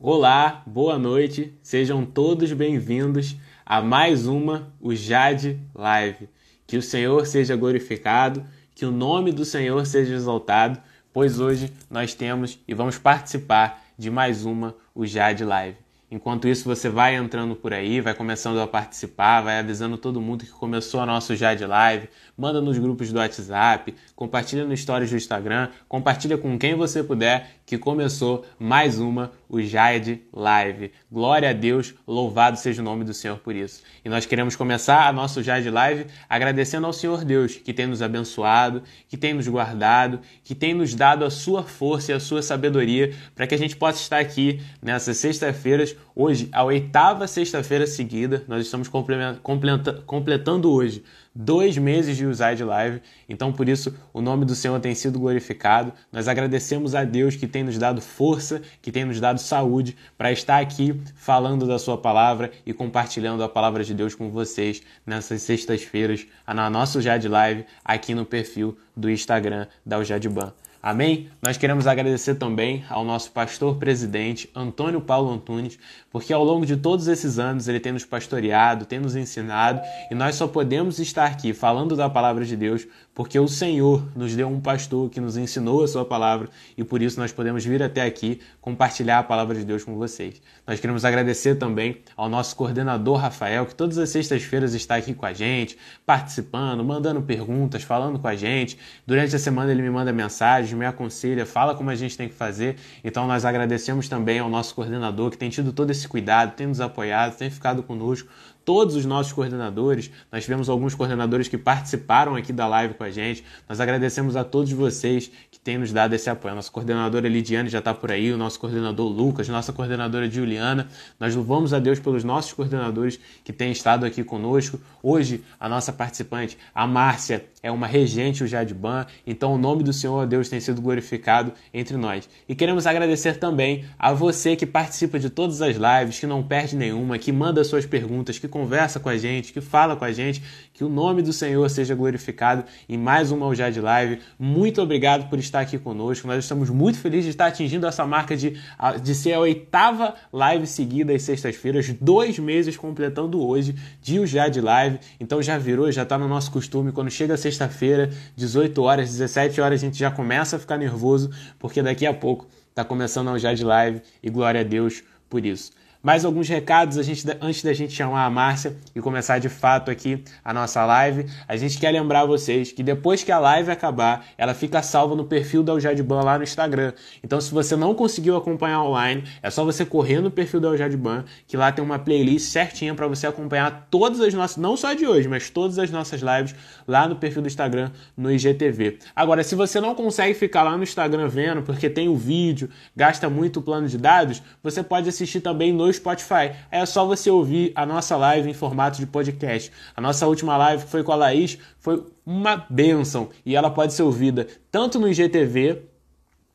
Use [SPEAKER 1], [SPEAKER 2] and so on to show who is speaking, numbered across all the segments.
[SPEAKER 1] Olá, boa noite, sejam todos bem-vindos a mais uma o Jade Live. Que o Senhor seja glorificado, que o nome do Senhor seja exaltado, pois hoje nós temos e vamos participar de mais uma o Jade Live. Enquanto isso, você vai entrando por aí, vai começando a participar, vai avisando todo mundo que começou a nosso Jade Live, manda nos grupos do WhatsApp, compartilha no stories do Instagram, compartilha com quem você puder que começou mais uma o Jade Live. Glória a Deus, louvado seja o nome do Senhor por isso. E nós queremos começar a nosso Jade Live agradecendo ao Senhor Deus que tem nos abençoado, que tem nos guardado, que tem nos dado a sua força e a sua sabedoria para que a gente possa estar aqui nessas sexta-feiras, hoje a oitava sexta-feira seguida, nós estamos completando hoje dois meses de usar de live. Então, por isso, o nome do Senhor tem sido glorificado. Nós agradecemos a Deus que tem nos dado força, que tem nos dado saúde para estar aqui falando da Sua palavra e compartilhando a palavra de Deus com vocês nessas sextas-feiras, na nossa Jad Live, aqui no perfil do Instagram da Ujadban. Amém? Nós queremos agradecer também ao nosso pastor presidente, Antônio Paulo Antunes, porque ao longo de todos esses anos ele tem nos pastoreado, tem nos ensinado e nós só podemos estar aqui falando da palavra de Deus porque o Senhor nos deu um pastor que nos ensinou a sua palavra e por isso nós podemos vir até aqui compartilhar a palavra de Deus com vocês. Nós queremos agradecer também ao nosso coordenador Rafael, que todas as sextas-feiras está aqui com a gente, participando, mandando perguntas, falando com a gente. Durante a semana ele me manda mensagens, me aconselha, fala como a gente tem que fazer. Então nós agradecemos também ao nosso coordenador que tem tido todo esse cuidado, tem nos apoiado, tem ficado conosco todos os nossos coordenadores. Nós tivemos alguns coordenadores que participaram aqui da live com a gente. Nós agradecemos a todos vocês que têm nos dado esse apoio. A nossa coordenadora Lidiane já está por aí, o nosso coordenador Lucas, nossa coordenadora Juliana. Nós louvamos a Deus pelos nossos coordenadores que têm estado aqui conosco. Hoje, a nossa participante, a Márcia, é uma regente o Jadban, então o nome do Senhor Deus tem sido glorificado entre nós. E queremos agradecer também a você que participa de todas as lives, que não perde nenhuma, que manda suas perguntas, que conversa com a gente, que fala com a gente, que o nome do Senhor seja glorificado em mais uma Aljad Live. Muito obrigado por estar aqui conosco. Nós estamos muito felizes de estar atingindo essa marca de, de ser a oitava live seguida às sextas-feiras, dois meses completando hoje de Aljad Live. Então já virou, já está no nosso costume. Quando chega sexta-feira, 18 horas, 17 horas, a gente já começa a ficar nervoso, porque daqui a pouco está começando a Jade Live e glória a Deus por isso. Mais alguns recados gente, antes da gente chamar a Márcia e começar de fato aqui a nossa live. A gente quer lembrar vocês que depois que a live acabar, ela fica salva no perfil da Aljadban lá no Instagram. Então, se você não conseguiu acompanhar online, é só você correr no perfil da Aljadban, que lá tem uma playlist certinha para você acompanhar todas as nossas, não só de hoje, mas todas as nossas lives lá no perfil do Instagram, no IGTV. Agora, se você não consegue ficar lá no Instagram vendo, porque tem o vídeo, gasta muito plano de dados, você pode assistir também no Spotify. É só você ouvir a nossa live em formato de podcast. A nossa última live foi com a Laís, foi uma benção e ela pode ser ouvida tanto no IGTV,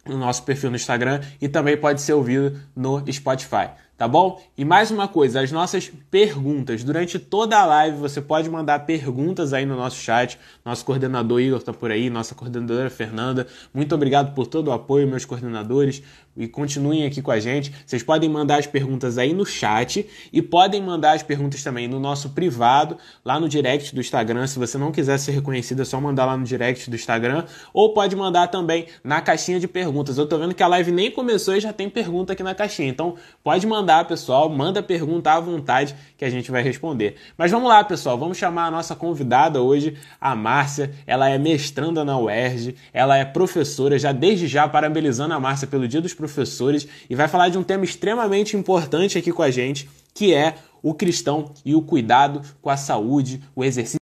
[SPEAKER 1] no nosso perfil no Instagram, e também pode ser ouvida no Spotify tá bom? E mais uma coisa, as nossas perguntas. Durante toda a live você pode mandar perguntas aí no nosso chat. Nosso coordenador Igor tá por aí, nossa coordenadora Fernanda. Muito obrigado por todo o apoio, meus coordenadores. E continuem aqui com a gente. Vocês podem mandar as perguntas aí no chat e podem mandar as perguntas também no nosso privado, lá no direct do Instagram. Se você não quiser ser reconhecido, é só mandar lá no direct do Instagram. Ou pode mandar também na caixinha de perguntas. Eu tô vendo que a live nem começou e já tem pergunta aqui na caixinha. Então pode mandar mandar, pessoal, manda pergunta à vontade que a gente vai responder. Mas vamos lá, pessoal, vamos chamar a nossa convidada hoje, a Márcia. Ela é mestranda na UERJ, ela é professora, já desde já parabenizando a Márcia pelo Dia dos Professores. E vai falar de um tema extremamente importante aqui com a gente, que é o cristão e o cuidado com a saúde, o exercício.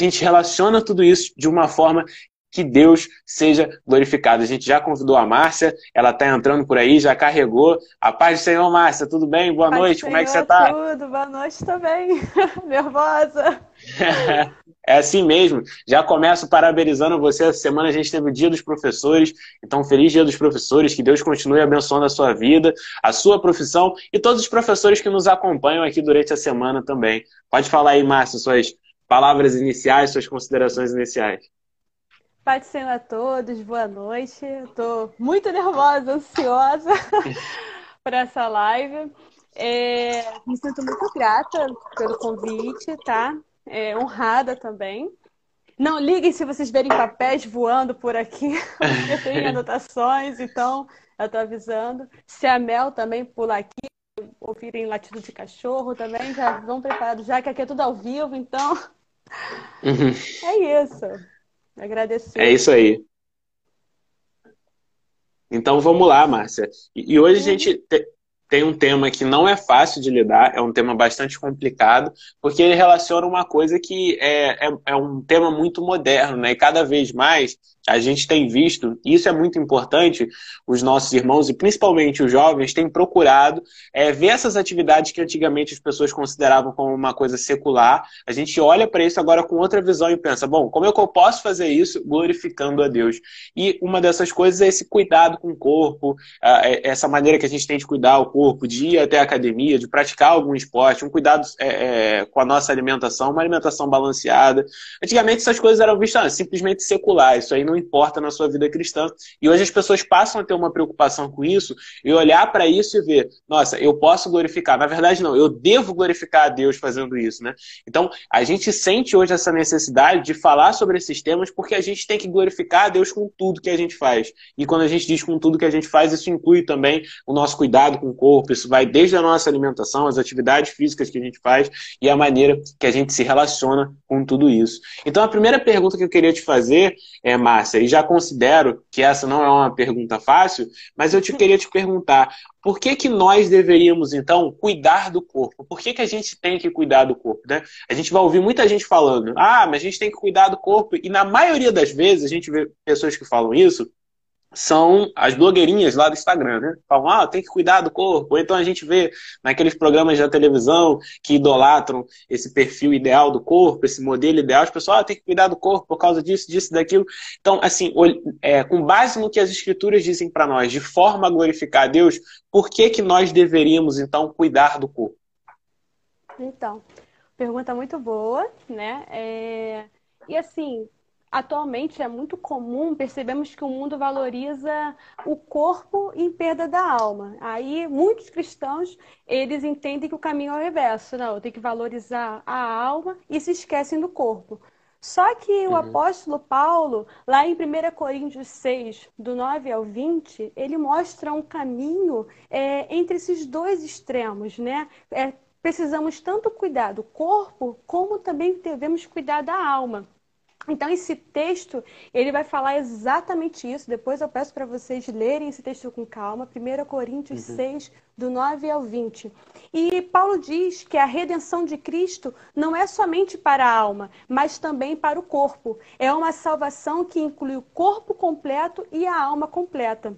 [SPEAKER 1] A gente relaciona tudo isso de uma forma que Deus seja glorificado. A gente já convidou a Márcia, ela está entrando por aí, já carregou. A paz do Senhor, Márcia, tudo bem? Boa
[SPEAKER 2] paz
[SPEAKER 1] noite, como é que você está?
[SPEAKER 2] Tudo, boa noite também. Nervosa.
[SPEAKER 1] É assim mesmo. Já começo parabenizando você. Essa semana a gente teve o Dia dos Professores. Então, feliz Dia dos Professores. Que Deus continue abençoando a sua vida, a sua profissão e todos os professores que nos acompanham aqui durante a semana também. Pode falar aí, Márcia, suas palavras iniciais, suas considerações iniciais.
[SPEAKER 2] Pai do Senhor a todos, boa noite. Estou muito nervosa, ansiosa. por essa live. É, me sinto muito grata pelo convite, tá? É, honrada também. Não liguem se vocês verem papéis voando por aqui, porque tem anotações, então eu tô avisando. Se a Mel também pular aqui, ouvirem latido de cachorro também, já vão preparados, já que aqui é tudo ao vivo, então. Uhum. É isso. Agradecer.
[SPEAKER 1] É isso aí. Então vamos lá, Márcia. E hoje a uhum. gente tem um tema que não é fácil de lidar, é um tema bastante complicado, porque ele relaciona uma coisa que é, é, é um tema muito moderno, né? E cada vez mais a gente tem visto, e isso é muito importante, os nossos irmãos, e principalmente os jovens, têm procurado é, ver essas atividades que antigamente as pessoas consideravam como uma coisa secular. A gente olha para isso agora com outra visão e pensa, bom, como é que eu posso fazer isso glorificando a Deus? E uma dessas coisas é esse cuidado com o corpo, é, essa maneira que a gente tem de cuidar o corpo, de ir até a academia, de praticar algum esporte, um cuidado é, é, com a nossa alimentação, uma alimentação balanceada. Antigamente essas coisas eram vistas ah, simplesmente secular, isso aí não não importa na sua vida cristã. E hoje as pessoas passam a ter uma preocupação com isso e olhar para isso e ver, nossa, eu posso glorificar. Na verdade, não, eu devo glorificar a Deus fazendo isso, né? Então, a gente sente hoje essa necessidade de falar sobre esses temas porque a gente tem que glorificar a Deus com tudo que a gente faz. E quando a gente diz com tudo que a gente faz, isso inclui também o nosso cuidado com o corpo, isso vai desde a nossa alimentação, as atividades físicas que a gente faz e a maneira que a gente se relaciona com tudo isso. Então, a primeira pergunta que eu queria te fazer é, Márcia, Márcia, e já considero que essa não é uma pergunta fácil, mas eu te queria te perguntar, por que, que nós deveríamos, então, cuidar do corpo? Por que, que a gente tem que cuidar do corpo? Né? A gente vai ouvir muita gente falando, ah, mas a gente tem que cuidar do corpo, e na maioria das vezes a gente vê pessoas que falam isso, são as blogueirinhas lá do Instagram, né? Falam, ah, tem que cuidar do corpo. Ou então a gente vê naqueles programas da televisão que idolatram esse perfil ideal do corpo, esse modelo ideal, as pessoas, ah, tem que cuidar do corpo por causa disso, disso, daquilo. Então, assim, é, com base no que as escrituras dizem para nós, de forma a glorificar a Deus, por que, que nós deveríamos, então, cuidar do corpo?
[SPEAKER 2] Então, pergunta muito boa, né? É... E assim, atualmente é muito comum, percebemos que o mundo valoriza o corpo em perda da alma. Aí muitos cristãos, eles entendem que o caminho é o reverso. Não, tem que valorizar a alma e se esquecem do corpo. Só que o uhum. apóstolo Paulo, lá em 1 Coríntios 6, do 9 ao 20, ele mostra um caminho é, entre esses dois extremos, né? É, precisamos tanto cuidar do corpo, como também devemos cuidar da alma. Então, esse texto, ele vai falar exatamente isso. Depois eu peço para vocês lerem esse texto com calma. 1 Coríntios uhum. 6, do 9 ao 20. E Paulo diz que a redenção de Cristo não é somente para a alma, mas também para o corpo. É uma salvação que inclui o corpo completo e a alma completa.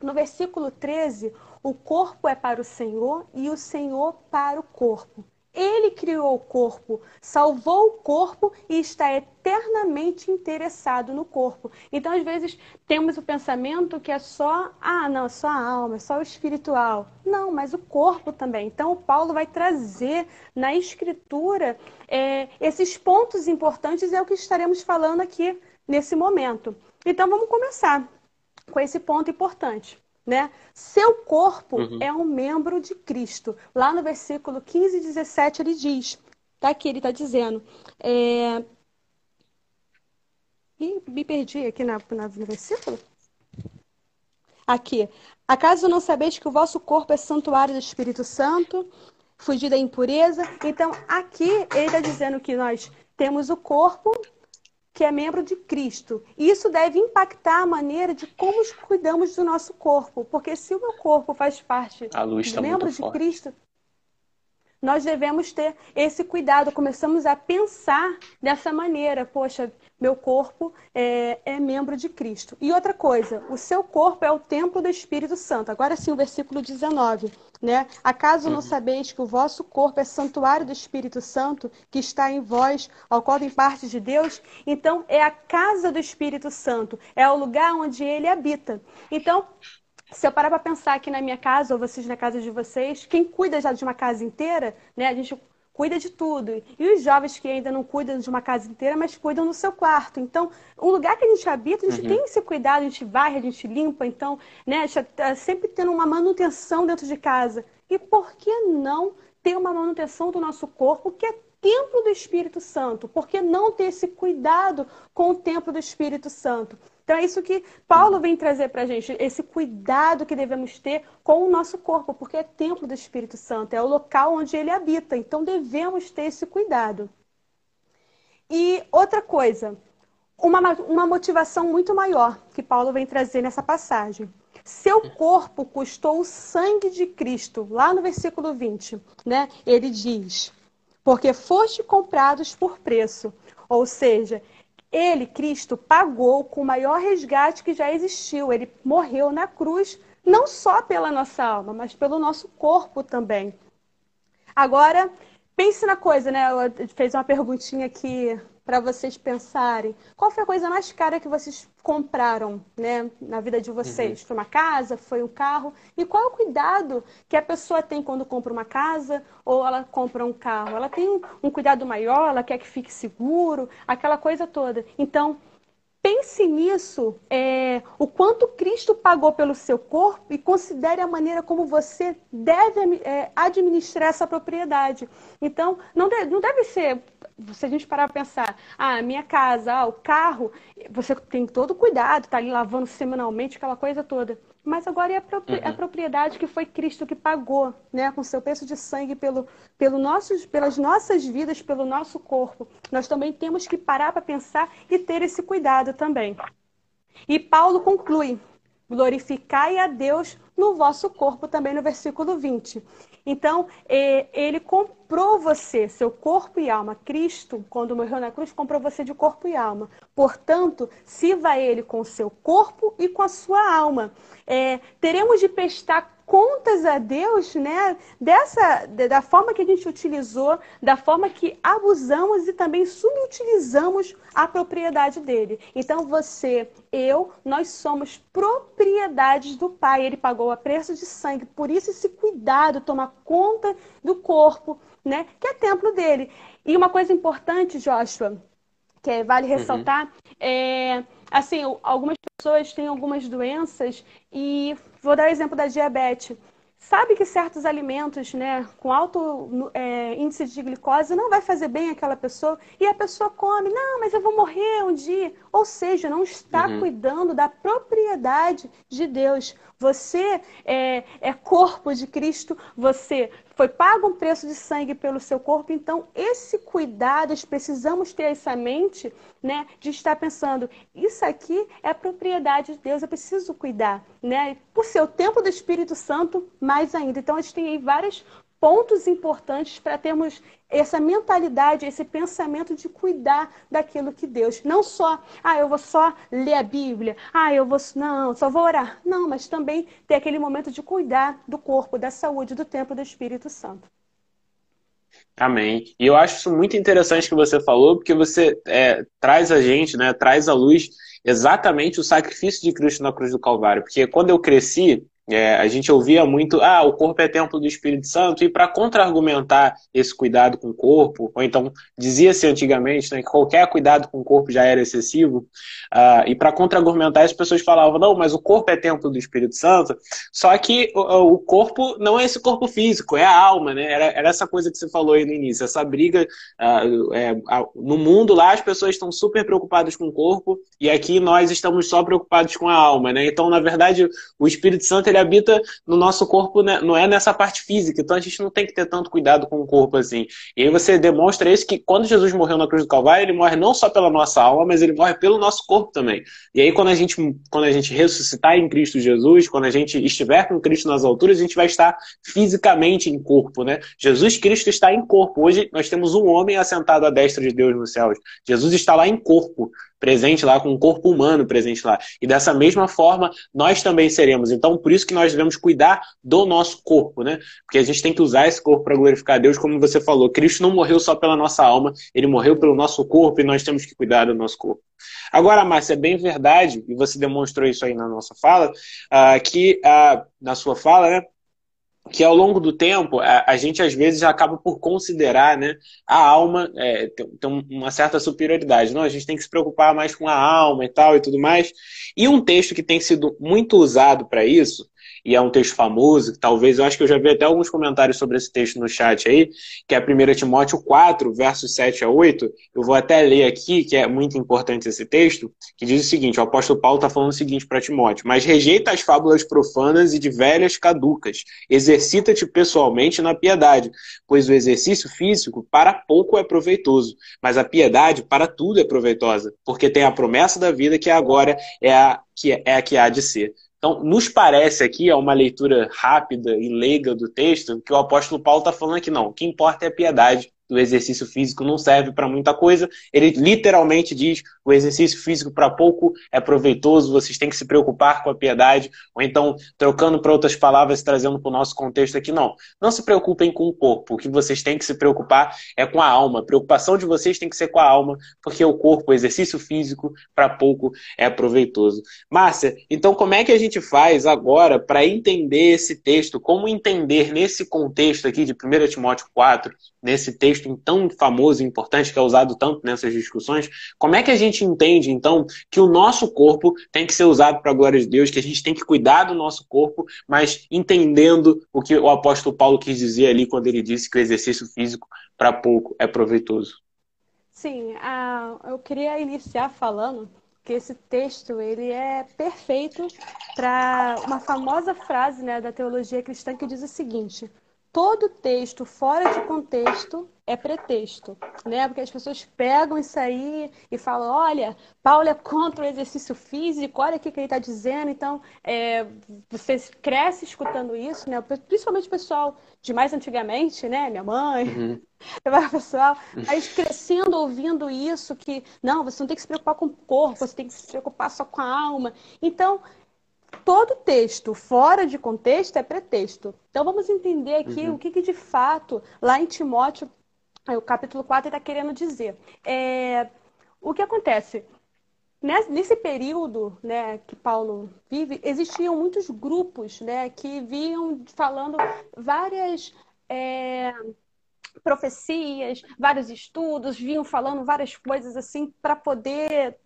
[SPEAKER 2] No versículo 13, o corpo é para o Senhor e o Senhor para o corpo. Ele criou o corpo, salvou o corpo e está eternamente interessado no corpo. Então, às vezes, temos o pensamento que é só, ah, não, só a alma, só o espiritual. Não, mas o corpo também. Então, o Paulo vai trazer na escritura é, esses pontos importantes, é o que estaremos falando aqui nesse momento. Então, vamos começar com esse ponto importante. Né? Seu corpo uhum. é um membro de Cristo. Lá no versículo 15 e 17 ele diz, tá aqui, ele está dizendo, é... Ih, me perdi aqui na, na, no versículo. Aqui. Acaso não sabeis que o vosso corpo é santuário do Espírito Santo? Fugir da impureza? Então, aqui ele está dizendo que nós temos o corpo que é membro de Cristo. E isso deve impactar a maneira de como cuidamos do nosso corpo. Porque se o meu corpo faz parte
[SPEAKER 1] do tá
[SPEAKER 2] membro de
[SPEAKER 1] forte.
[SPEAKER 2] Cristo, nós devemos ter esse cuidado. Começamos a pensar dessa maneira. Poxa, meu corpo é, é, membro de Cristo. E outra coisa, o seu corpo é o templo do Espírito Santo. Agora sim, o versículo 19. Né? Acaso não uhum. sabeis que o vosso corpo é santuário do Espírito Santo, que está em vós, ao qual tem parte de Deus? Então, é a casa do Espírito Santo, é o lugar onde ele habita. Então, se eu parar para pensar aqui na minha casa, ou vocês na casa de vocês, quem cuida já de uma casa inteira, né? A gente cuida de tudo. E os jovens que ainda não cuidam de uma casa inteira, mas cuidam do seu quarto. Então, o lugar que a gente habita, a gente uhum. tem esse cuidado, a gente varre, a gente limpa. Então, né, tá sempre tendo uma manutenção dentro de casa. E por que não ter uma manutenção do nosso corpo, que é templo do Espírito Santo? Por que não ter esse cuidado com o templo do Espírito Santo? Então é isso que Paulo vem trazer para a gente, esse cuidado que devemos ter com o nosso corpo, porque é templo do Espírito Santo, é o local onde ele habita. Então devemos ter esse cuidado. E outra coisa, uma, uma motivação muito maior que Paulo vem trazer nessa passagem. Seu corpo custou o sangue de Cristo, lá no versículo 20, né? Ele diz: Porque foste comprados por preço. Ou seja, ele, Cristo, pagou com o maior resgate que já existiu. Ele morreu na cruz, não só pela nossa alma, mas pelo nosso corpo também. Agora, pense na coisa, né? Ela fez uma perguntinha aqui para vocês pensarem. Qual foi a coisa mais cara que vocês compraram, né, na vida de vocês? Uhum. Foi uma casa? Foi um carro? E qual é o cuidado que a pessoa tem quando compra uma casa ou ela compra um carro? Ela tem um cuidado maior, ela quer que fique seguro, aquela coisa toda. Então, pense nisso, é, o quanto Cristo pagou pelo seu corpo e considere a maneira como você deve é, administrar essa propriedade. Então, não, de, não deve ser, se a gente parar para pensar, ah, minha casa, ah, o carro, você tem todo cuidado, tá ali lavando semanalmente, aquela coisa toda. Mas agora é a, uhum. a, propriedade que foi Cristo que pagou, né, com seu preço de sangue pelo, pelo nossos, pelas nossas vidas, pelo nosso corpo. Nós também temos que parar para pensar e ter esse cuidado também. E Paulo conclui: glorificai a Deus no vosso corpo, também no versículo 20. Então, ele comprou você, seu corpo e alma. Cristo, quando morreu na cruz, comprou você de corpo e alma. Portanto, sirva ele com seu corpo e com a sua alma. É, teremos de prestar contas a Deus, né, dessa da forma que a gente utilizou, da forma que abusamos e também subutilizamos a propriedade dele. Então você, eu, nós somos propriedades do Pai. Ele pagou a preço de sangue. Por isso esse cuidado, tomar conta do corpo, né, que é templo dele. E uma coisa importante, Joshua, que vale uhum. ressaltar, uhum. é assim, algumas pessoas têm algumas doenças e vou dar o exemplo da diabetes. Sabe que certos alimentos, né, com alto é, índice de glicose não vai fazer bem àquela pessoa e a pessoa come, não, mas eu vou morrer um dia. Ou seja, não está uhum. cuidando da propriedade de Deus. Você é, é corpo de Cristo, você foi pago um preço de sangue pelo seu corpo, então esse cuidado, precisamos ter essa mente, né, de estar pensando, isso aqui é propriedade de Deus, eu preciso cuidar, né? Por ser o tempo do Espírito Santo, mais ainda. Então a gente tem aí várias pontos importantes para termos essa mentalidade, esse pensamento de cuidar daquilo que Deus. Não só, ah, eu vou só ler a Bíblia, ah, eu vou, não, só vou orar. Não, mas também ter aquele momento de cuidar do corpo, da saúde, do templo do Espírito Santo.
[SPEAKER 1] Amém. E eu acho isso muito interessante que você falou, porque você é, traz a gente, né, traz à luz exatamente o sacrifício de Cristo na cruz do Calvário. Porque quando eu cresci, é, a gente ouvia muito, ah, o corpo é templo do Espírito Santo, e para contra-argumentar esse cuidado com o corpo, ou então dizia-se antigamente né, que qualquer cuidado com o corpo já era excessivo, uh, e para contra-argumentar as pessoas falavam, não, mas o corpo é templo do Espírito Santo, só que o, o, corpo não é esse corpo físico, é a alma, né? Era, era essa coisa que você falou aí no início, essa briga uh, é, no mundo lá as pessoas estão super preocupadas com o corpo, e aqui nós estamos só preocupados com a alma, né? Então, na verdade, o Espírito Santo ele habita no nosso corpo, né? não é nessa parte física. Então a gente não tem que ter tanto cuidado com o corpo assim. E aí você demonstra isso que quando Jesus morreu na cruz do Calvário, ele morre não só pela nossa alma, mas ele morre pelo nosso corpo também. E aí quando a gente, quando a gente ressuscitar em Cristo Jesus, quando a gente estiver com Cristo nas alturas, a gente vai estar fisicamente em corpo, né? Jesus Cristo está em corpo. Hoje nós temos um homem assentado à destra de Deus nos céus. Jesus está lá em corpo presente lá, com um corpo humano presente lá. E dessa mesma forma, nós também seremos. Então, por isso que nós devemos cuidar do nosso corpo, né? Porque a gente tem que usar esse corpo para glorificar Deus, como você falou. Cristo não morreu só pela nossa alma, ele morreu pelo nosso corpo e nós temos que cuidar do nosso corpo. Agora, Márcia, é bem verdade, e você demonstrou isso aí na nossa fala, uh, que uh, na sua fala, né? Que ao longo do tempo a, a, gente às vezes acaba por considerar né, a alma é, tem, tem, uma certa superioridade. Não, a gente tem que se preocupar mais com a alma e tal e tudo mais. E um texto que tem sido muito usado para isso e é um texto famoso, talvez, eu acho que eu já vi até alguns comentários sobre esse texto no chat aí, que é 1 Timóteo 4, versos 7 a 8. Eu vou até ler aqui, que é muito importante esse texto, que diz o seguinte: o apóstolo Paulo está falando o seguinte para Timóteo: Mas rejeita as fábulas profanas e de velhas caducas, exercita-te pessoalmente na piedade, pois o exercício físico para pouco é proveitoso, mas a piedade para tudo é proveitosa, porque tem a promessa da vida que agora é a que, é a que há de ser. Então, nos parece aqui, é uma leitura rápida e leiga do texto, que o apóstolo Paulo está falando aqui, não, o que importa é a piedade, o exercício físico não serve para muita coisa. Ele literalmente diz: o exercício físico para pouco é proveitoso, vocês têm que se preocupar com a piedade. Ou então, trocando para outras palavras, trazendo para o nosso contexto aqui, não. Não se preocupem com o corpo. O que vocês têm que se preocupar é com a alma. A preocupação de vocês tem que ser com a alma, porque o corpo, o exercício físico, para pouco é proveitoso. Márcia, então como é que a gente faz agora para entender esse texto? Como entender nesse contexto aqui de 1 Timóteo 4, nesse texto tão famoso e importante que é usado tanto nessas discussões, como é que a gente entende, então, que o nosso corpo tem que ser usado para a glória de Deus, que a gente tem que cuidar do nosso corpo, mas entendendo o que o apóstolo Paulo quis dizer ali quando ele disse que o exercício físico para pouco é proveitoso?
[SPEAKER 2] Sim, eu queria iniciar falando que esse texto ele é perfeito para uma famosa frase né, da teologia cristã que diz o seguinte: todo texto fora de contexto é pretexto, né? Porque as pessoas pegam isso aí e falam, olha, Paulo é contra o exercício físico, olha o que ele está dizendo. Então, é, você cresce escutando isso, né? Principalmente o pessoal de mais antigamente, né? Minha mãe, uhum. pessoal, mas crescendo ouvindo isso, que não, você não tem que se preocupar com o corpo, você tem que se preocupar só com a alma. Então, todo texto fora de contexto é pretexto. Então vamos entender aqui uhum. o que, que, de fato lá em Timóteo, o capítulo 4 está querendo dizer. É, o que acontece? Nesse período né, que Paulo vive, existiam muitos grupos né, que vinham falando várias é, profecias, vários estudos, vinham falando várias coisas assim para poder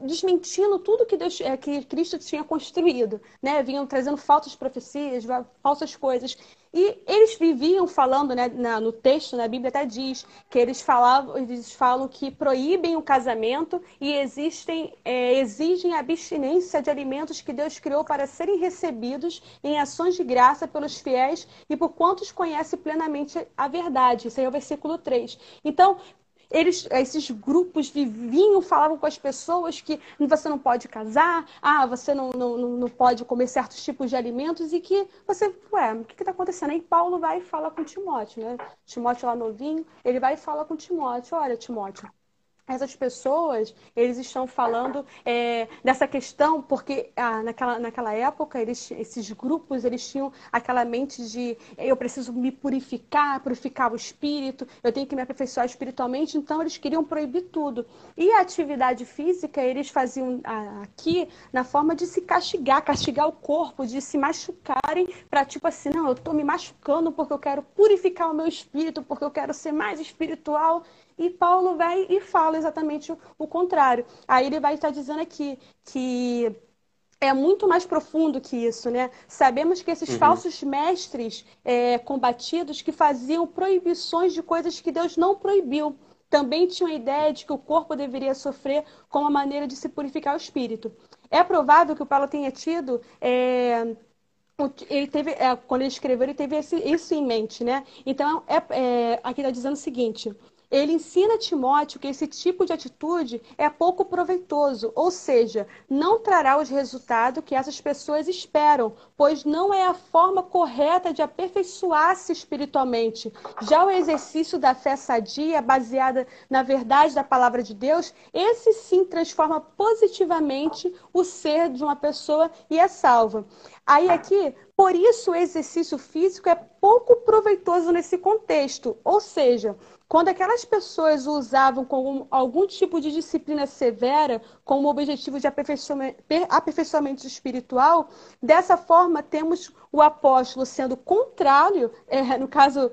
[SPEAKER 2] desmentindo tudo que, Deus, é, que Cristo tinha construído, né? Vinham trazendo falsas profecias, falsas coisas. E eles viviam falando, né, na, no texto, na Bíblia até diz que eles falavam, eles falam que proíbem o casamento e existem, é, exigem a abstinência de alimentos que Deus criou para serem recebidos em ações de graça pelos fiéis e por quantos conhecem plenamente a verdade. Isso aí é o versículo 3. Então, eles, esses grupos viviam, falavam com as pessoas que você não pode casar, ah, você não, não, não pode comer certos tipos de alimentos e que você, ué, o que está acontecendo? Aí Paulo vai e fala com Timóteo, né? Timóteo lá novinho, ele vai e fala com Timóteo, olha, Timóteo, essas pessoas, eles estão falando é, dessa questão, porque ah, naquela, naquela época, eles, esses grupos, eles tinham aquela mente de eu preciso me purificar, purificar o espírito, eu tenho que me aperfeiçoar espiritualmente, então eles queriam proibir tudo. E a atividade física, eles faziam ah, aqui na forma de se castigar, castigar o corpo, de se machucarem, para tipo assim, não, eu estou me machucando porque eu quero purificar o meu espírito, porque eu quero ser mais espiritual. E Paulo vai e fala exatamente o, o contrário. Aí ele vai estar dizendo aqui que é muito mais profundo que isso, né? Sabemos que esses uhum. falsos mestres é, combatidos que faziam proibições de coisas que Deus não proibiu. Também tinham a ideia de que o corpo deveria sofrer como uma maneira de se purificar o espírito. É provável que o Paulo tenha tido. É, ele teve, é, quando ele escreveu, ele teve esse, isso em mente, né? Então, é, é aqui está dizendo o seguinte: ele ensina a Timóteo que esse tipo de atitude é pouco proveitoso, ou seja, não trará os resultados que essas pessoas esperam, pois não é a forma correta de aperfeiçoar-se espiritualmente. Já o exercício da fé sadia, baseada na verdade da palavra de Deus, esse sim transforma positivamente o ser de uma pessoa e é salva. Aí aqui Por isso, o exercício físico é pouco proveitoso nesse contexto. Ou seja, quando aquelas pessoas o usavam com algum tipo de disciplina severa, com o objetivo de aperfeiçoamento espiritual, dessa forma temos o apóstolo sendo contrário, é, no caso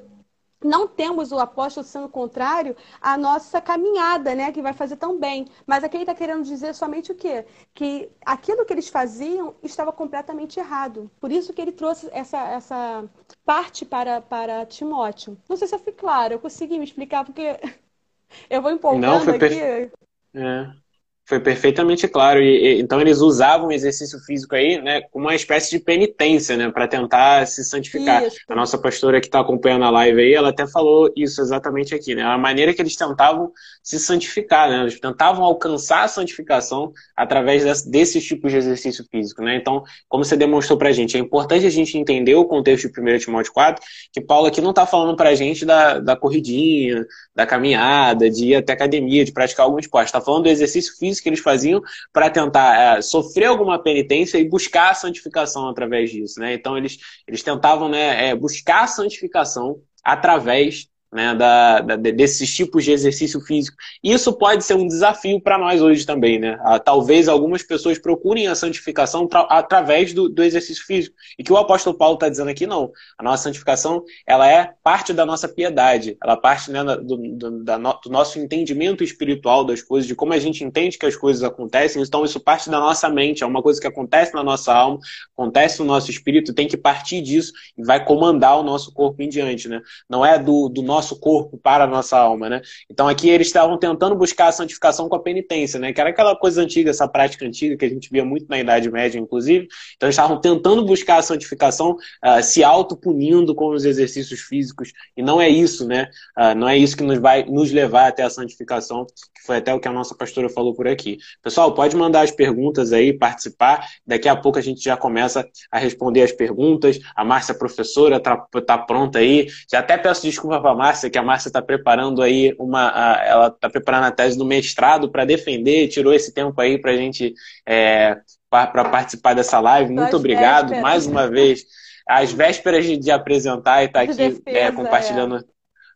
[SPEAKER 2] não temos o apóstolo sendo contrário à nossa caminhada, né, que vai fazer tão bem. Mas aqui ele está querendo dizer somente o quê? Que aquilo que eles faziam estava completamente errado. Por isso que ele trouxe essa, essa parte para, para Timóteo. Não sei se eu fui claro, eu consegui me explicar, porque eu vou empolgando Não, foi aqui.
[SPEAKER 1] É. Foi perfeitamente claro. E, e, então eles usavam o exercício físico aí, né, como uma espécie de penitência, né, para tentar se santificar. Isso. A nossa pastora que está acompanhando a live aí, ela até falou isso exatamente aqui, né, a maneira que eles tentavam se santificar, né, eles tentavam alcançar a santificação através desse, desses tipos de exercício físico, né. Então, como você demonstrou para a gente, é importante a gente entender o contexto de 1 Timóteo 4, que Paulo aqui não está falando para a gente da, da corridinha, da caminhada, de ir até academia, de praticar algum esporte, está falando do exercício físico que eles faziam para tentar é, sofrer alguma penitência e buscar a santificação através disso, né? Então eles, eles tentavam né, é, buscar a santificação através né, da, da, desses tipos de exercício físico. Isso pode ser um desafio para nós hoje também, né? Ah, talvez algumas pessoas procurem a santificação através do, do, exercício físico. E que o apóstolo Paulo está dizendo aqui, não. A nossa santificação, ela é parte da nossa piedade. Ela parte né, do, do, do nosso entendimento espiritual das coisas, de como a gente entende que as coisas acontecem. Então, isso parte da nossa mente. É uma coisa que acontece na nossa alma, acontece no nosso espírito, tem que partir disso e vai comandar o nosso corpo em diante, né? Não é do nosso nosso corpo para a nossa alma, né? Então aqui eles estavam tentando buscar a santificação com a penitência, né? Que era aquela coisa antiga, essa prática antiga que a gente via muito na Idade Média, inclusive. Então eles estavam tentando buscar a santificação, uh, se autopunindo com os exercícios físicos. E não é isso, né? Uh, não é isso que nos vai nos levar até a santificação, que foi até o que a nossa pastora falou por aqui. Pessoal, pode mandar as perguntas aí, participar. Daqui a pouco a gente já começa a responder as perguntas. A Márcia, professora, tá, tá pronta aí. Já até peço desculpa para a Márcia, que a Márcia está preparando aí uma. A, ela está preparando a tese do mestrado para defender, tirou esse tempo aí para a gente é, para participar dessa live. Muito obrigado vésperas. mais uma vez. Às vésperas de, de apresentar e estar tá aqui defesa, é, compartilhando.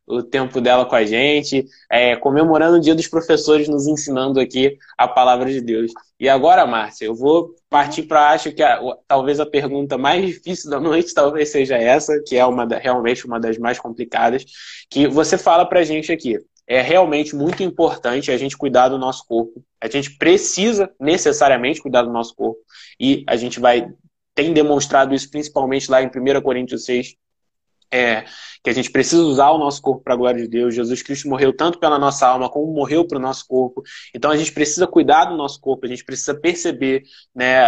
[SPEAKER 1] O tempo dela com a gente, é, comemorando o Dia dos Professores, nos ensinando aqui a palavra de Deus. E agora, Márcia, eu vou partir para acho que a, talvez a pergunta mais difícil da noite talvez seja essa, que é uma da, realmente uma das mais complicadas, que você fala para a gente aqui. É realmente muito importante a gente cuidar do nosso corpo. A gente precisa necessariamente cuidar do nosso corpo. E a gente vai tem demonstrado isso principalmente lá em 1 Coríntios 6, é, que a gente precisa usar o nosso corpo para a glória de Deus. Jesus Cristo morreu tanto pela nossa alma como morreu para o nosso corpo. Então a gente precisa cuidar do nosso corpo, a gente precisa perceber né,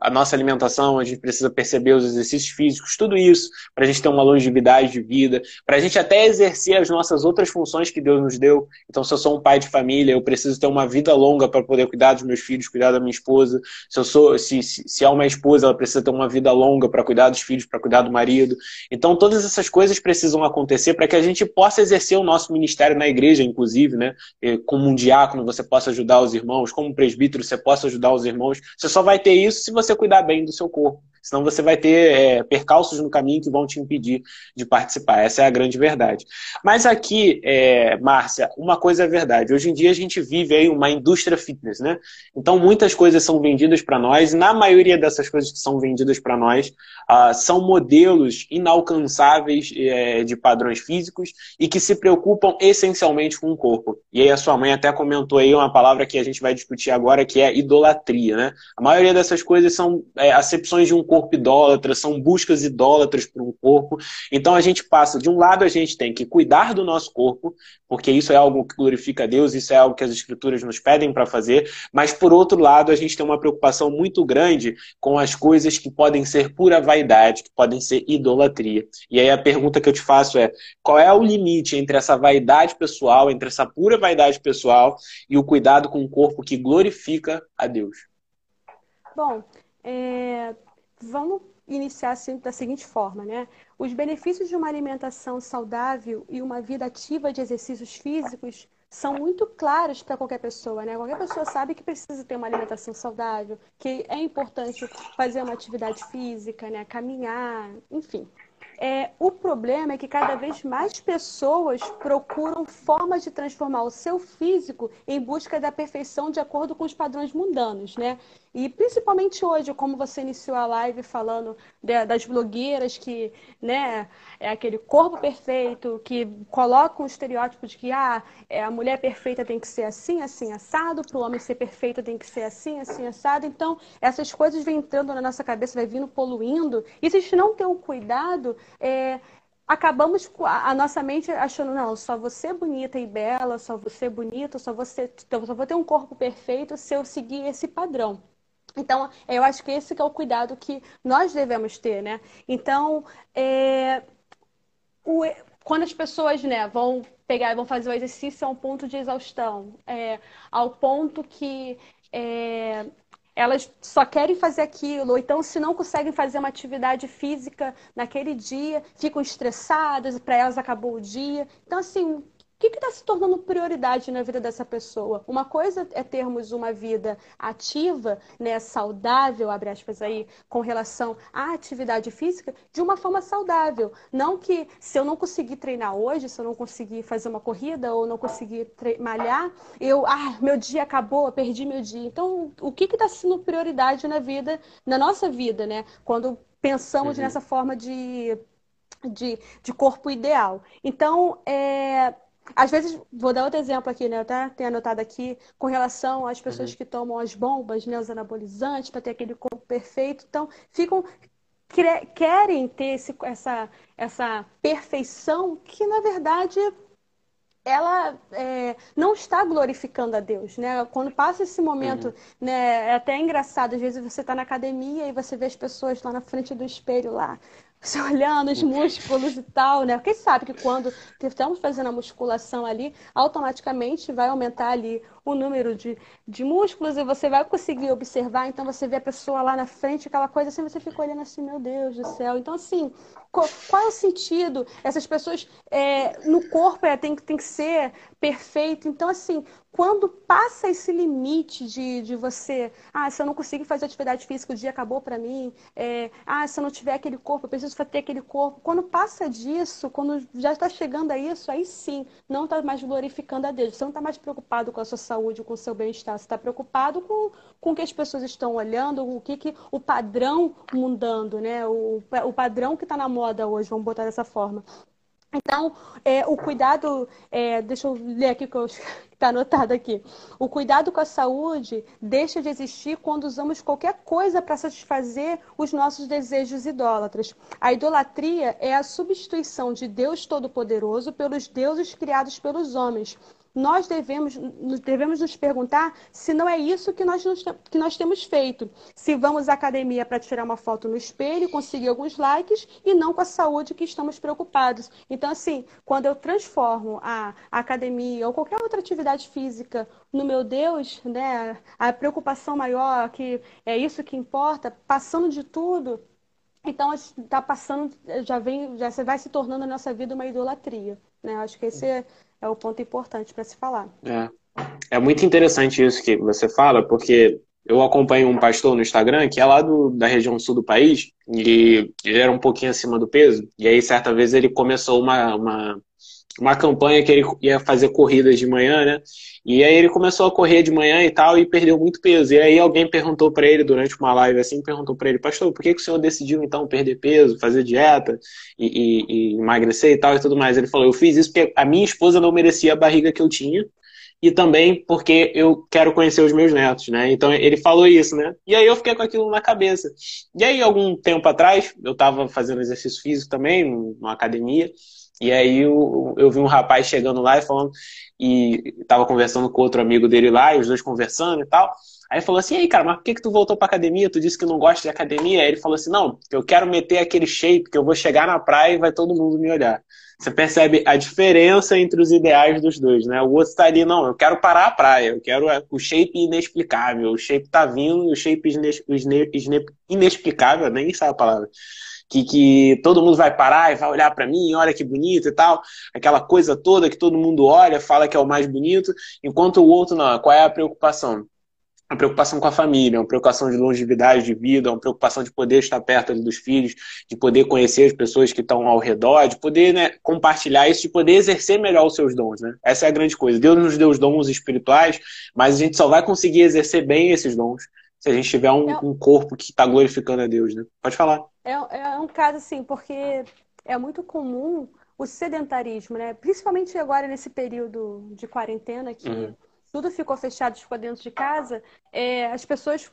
[SPEAKER 1] a, nossa alimentação, a gente precisa perceber os exercícios físicos, tudo isso para a gente ter uma longevidade de vida, para a gente até exercer as nossas outras funções que Deus nos deu. Então, se eu sou um pai de família, eu preciso ter uma vida longa para poder cuidar dos meus filhos, cuidar da minha esposa. Se eu sou, se, se, se é uma esposa, ela precisa ter uma vida longa para cuidar dos filhos, para cuidar do marido. Então, todas essas coisas precisam acontecer para que a gente possa exercer o nosso ministério na igreja, inclusive, né? Como um diácono, você possa ajudar os irmãos, como um presbítero, você possa ajudar os irmãos. Você só vai ter isso se você cuidar bem do seu corpo. Senão você vai ter é, percalços no caminho que vão te impedir de participar. Essa é a grande verdade. Mas aqui, é, Márcia, uma coisa é verdade. Hoje em dia a gente vive aí uma indústria fitness, né? Então muitas coisas são vendidas para nós. Na maioria dessas coisas que são vendidas para nós ah, são modelos inalcançáveis é, de padrões físicos e que se preocupam essencialmente com o corpo. E aí a sua mãe até comentou aí uma palavra que a gente vai discutir agora, que é idolatria, né? A maioria dessas coisas são é, acepções de um corpo idólatra, são buscas idólatras para um corpo. Então a gente passa, de um lado a gente tem que cuidar do nosso corpo, porque isso é algo que glorifica a Deus, isso é algo que as escrituras nos pedem para fazer, mas por outro lado a gente tem uma preocupação muito grande com as coisas que podem ser pura vaidade, que podem ser idolatria. E aí a pergunta que eu te faço é: qual é o limite entre essa vaidade pessoal, entre essa pura vaidade pessoal e o cuidado com o corpo que glorifica a Deus?
[SPEAKER 2] Bom, é, Vamos iniciar assim, da seguinte forma, né? Os benefícios de uma alimentação saudável e uma vida ativa de exercícios físicos são muito claras para qualquer pessoa, né? Qualquer pessoa sabe que precisa ter uma alimentação saudável, que é importante fazer uma atividade física, né? Caminhar, enfim. É, o problema é que cada vez mais pessoas procuram formas de transformar o seu físico em busca da perfeição de acordo com os padrões mundanos, né? E principalmente hoje, como você iniciou a live falando de, das blogueiras que, né, é aquele corpo perfeito, que colocam o estereótipo de que ah, é, a mulher perfeita tem que ser assim, assim, assado, para o homem ser perfeito tem que ser assim, assim, assado. Então, essas coisas vêm entrando na nossa cabeça, vai vindo poluindo. E se a gente não tem um cuidado, é, acabamos a nossa mente achando, não, só você bonita e bela, só você bonita, só você, só vou ter um corpo perfeito se eu seguir esse padrão. Então, eu acho que esse que é o cuidado que nós devemos ter, né? Então, é, o, quando as pessoas né, vão pegar, vão fazer o exercício a um ponto de exaustão, é, ao ponto que é, elas só querem fazer aquilo, ou então se não conseguem fazer uma atividade física naquele dia, ficam estressadas, para elas acabou o dia. Então, assim, que está se tornando prioridade na vida dessa pessoa? Uma coisa é termos uma vida ativa, né, saudável, abre aspas aí, com relação à atividade física, de uma forma saudável. Não que se eu não conseguir treinar hoje, se eu não conseguir fazer uma corrida ou não conseguir malhar, eu, ah, meu dia acabou, eu perdi meu dia. Então, o que está sendo prioridade na vida, na nossa vida, né? Quando pensamos uhum. nessa forma de, de, de corpo ideal. Então, é às vezes, vou dar outro exemplo aqui, né? Eu até tenho anotado aqui, com relação às pessoas uhum. que tomam as bombas, né? Os anabolizantes, para ter aquele corpo perfeito. Então, ficam. Querem ter esse, essa, essa perfeição que, na verdade, ela é, não está glorificando a Deus, né? Quando passa esse momento, uhum. né? É até engraçado, às vezes você está na academia e você vê as pessoas lá na frente do espelho lá, você olhando os músculos e tal, né? Porque sabe que quando estamos fazendo a musculação ali, automaticamente vai aumentar ali o número de, de músculos e você vai conseguir observar. Então você vê a pessoa lá na frente, aquela coisa assim, você fica olhando assim, meu Deus do céu. Então, assim, qual, qual é o sentido? Essas pessoas é, no corpo é, tem, tem que ser perfeito. Então, assim, quando passa esse limite de, de você, ah, se eu não conseguir fazer atividade física, o dia acabou para mim, é, ah, se eu não tiver aquele corpo, eu preciso ter aquele corpo. Quando passa disso, quando já está chegando a isso, aí sim, não está mais glorificando a Deus. Você não está mais preocupado com a sua saúde, com o seu bem-estar. Você está preocupado com, com o que as pessoas estão olhando, o que, que o padrão mudando, né? O, o padrão que está na moda hoje, vamos botar dessa forma. Então, é, o cuidado, é, deixa eu ler aqui que está anotado aqui. O cuidado com a saúde deixa de existir quando usamos qualquer coisa para satisfazer os nossos desejos idólatras. A idolatria é a substituição de Deus Todo-Poderoso pelos deuses criados pelos homens nós devemos, devemos nos perguntar se não é isso que nós, que nós temos feito. Se vamos à academia para tirar uma foto no espelho, conseguir alguns likes e não com a saúde que estamos preocupados. Então, assim, quando eu transformo a, a academia ou qualquer outra atividade física no meu Deus, né, a preocupação maior, que é isso que importa, passando de tudo, então está passando, já vem, já vai se tornando a nossa vida uma idolatria. Né? Acho que esse é é o ponto importante para se falar.
[SPEAKER 1] É. é muito interessante isso que você fala, porque eu acompanho um pastor no Instagram que é lá do, da região sul do país e ele era um pouquinho acima do peso. E aí, certa vez, ele começou uma, uma, uma campanha que ele ia fazer corridas de manhã, né? E aí ele começou a correr de manhã e tal e perdeu muito peso. E aí alguém perguntou para ele durante uma live assim, perguntou para ele, pastor, por que, que o senhor decidiu então perder peso, fazer dieta e, e, e, emagrecer e tal e tudo mais? Ele falou, eu fiz isso porque a minha esposa não merecia a barriga que eu tinha e também porque eu quero conhecer os meus netos, né? Então ele falou isso, né? E aí eu fiquei com aquilo na cabeça. E aí algum tempo atrás eu estava fazendo exercício físico também numa academia e aí eu, eu vi um rapaz chegando lá e falando, e tava conversando com outro amigo dele lá, e os dois conversando e tal. Aí falou assim, aí, cara, mas por que, que tu voltou pra academia? Tu disse que não gosta de academia? Aí ele falou assim, não, eu quero meter aquele shape que eu vou chegar na praia e vai todo mundo me olhar. Você percebe a diferença entre os ideais dos dois, né? O outro tá ali, não, eu quero parar a praia, eu quero o shape inexplicável, o shape tá vindo, o shape inexplicável, nem sabe a palavra. Que, que todo mundo vai parar e vai olhar para mim, olha que bonito e tal, aquela coisa toda que todo mundo olha, fala que é o mais bonito, enquanto o outro não. Qual é a preocupação? uma preocupação com a família, uma preocupação de longevidade de vida, uma preocupação de poder estar perto dos filhos, de poder conhecer as pessoas que estão ao redor, de poder né, compartilhar isso, de poder exercer melhor os seus dons. Né? Essa é a grande coisa. Deus nos deu os dons espirituais, mas a gente só vai conseguir exercer bem esses dons se a gente tiver um, um corpo que está glorificando a Deus. Né? Pode falar.
[SPEAKER 2] É, é um caso assim, porque é muito comum o sedentarismo, né? principalmente agora nesse período de quarentena que. Uhum tudo ficou fechado, ficou dentro de casa, é, as pessoas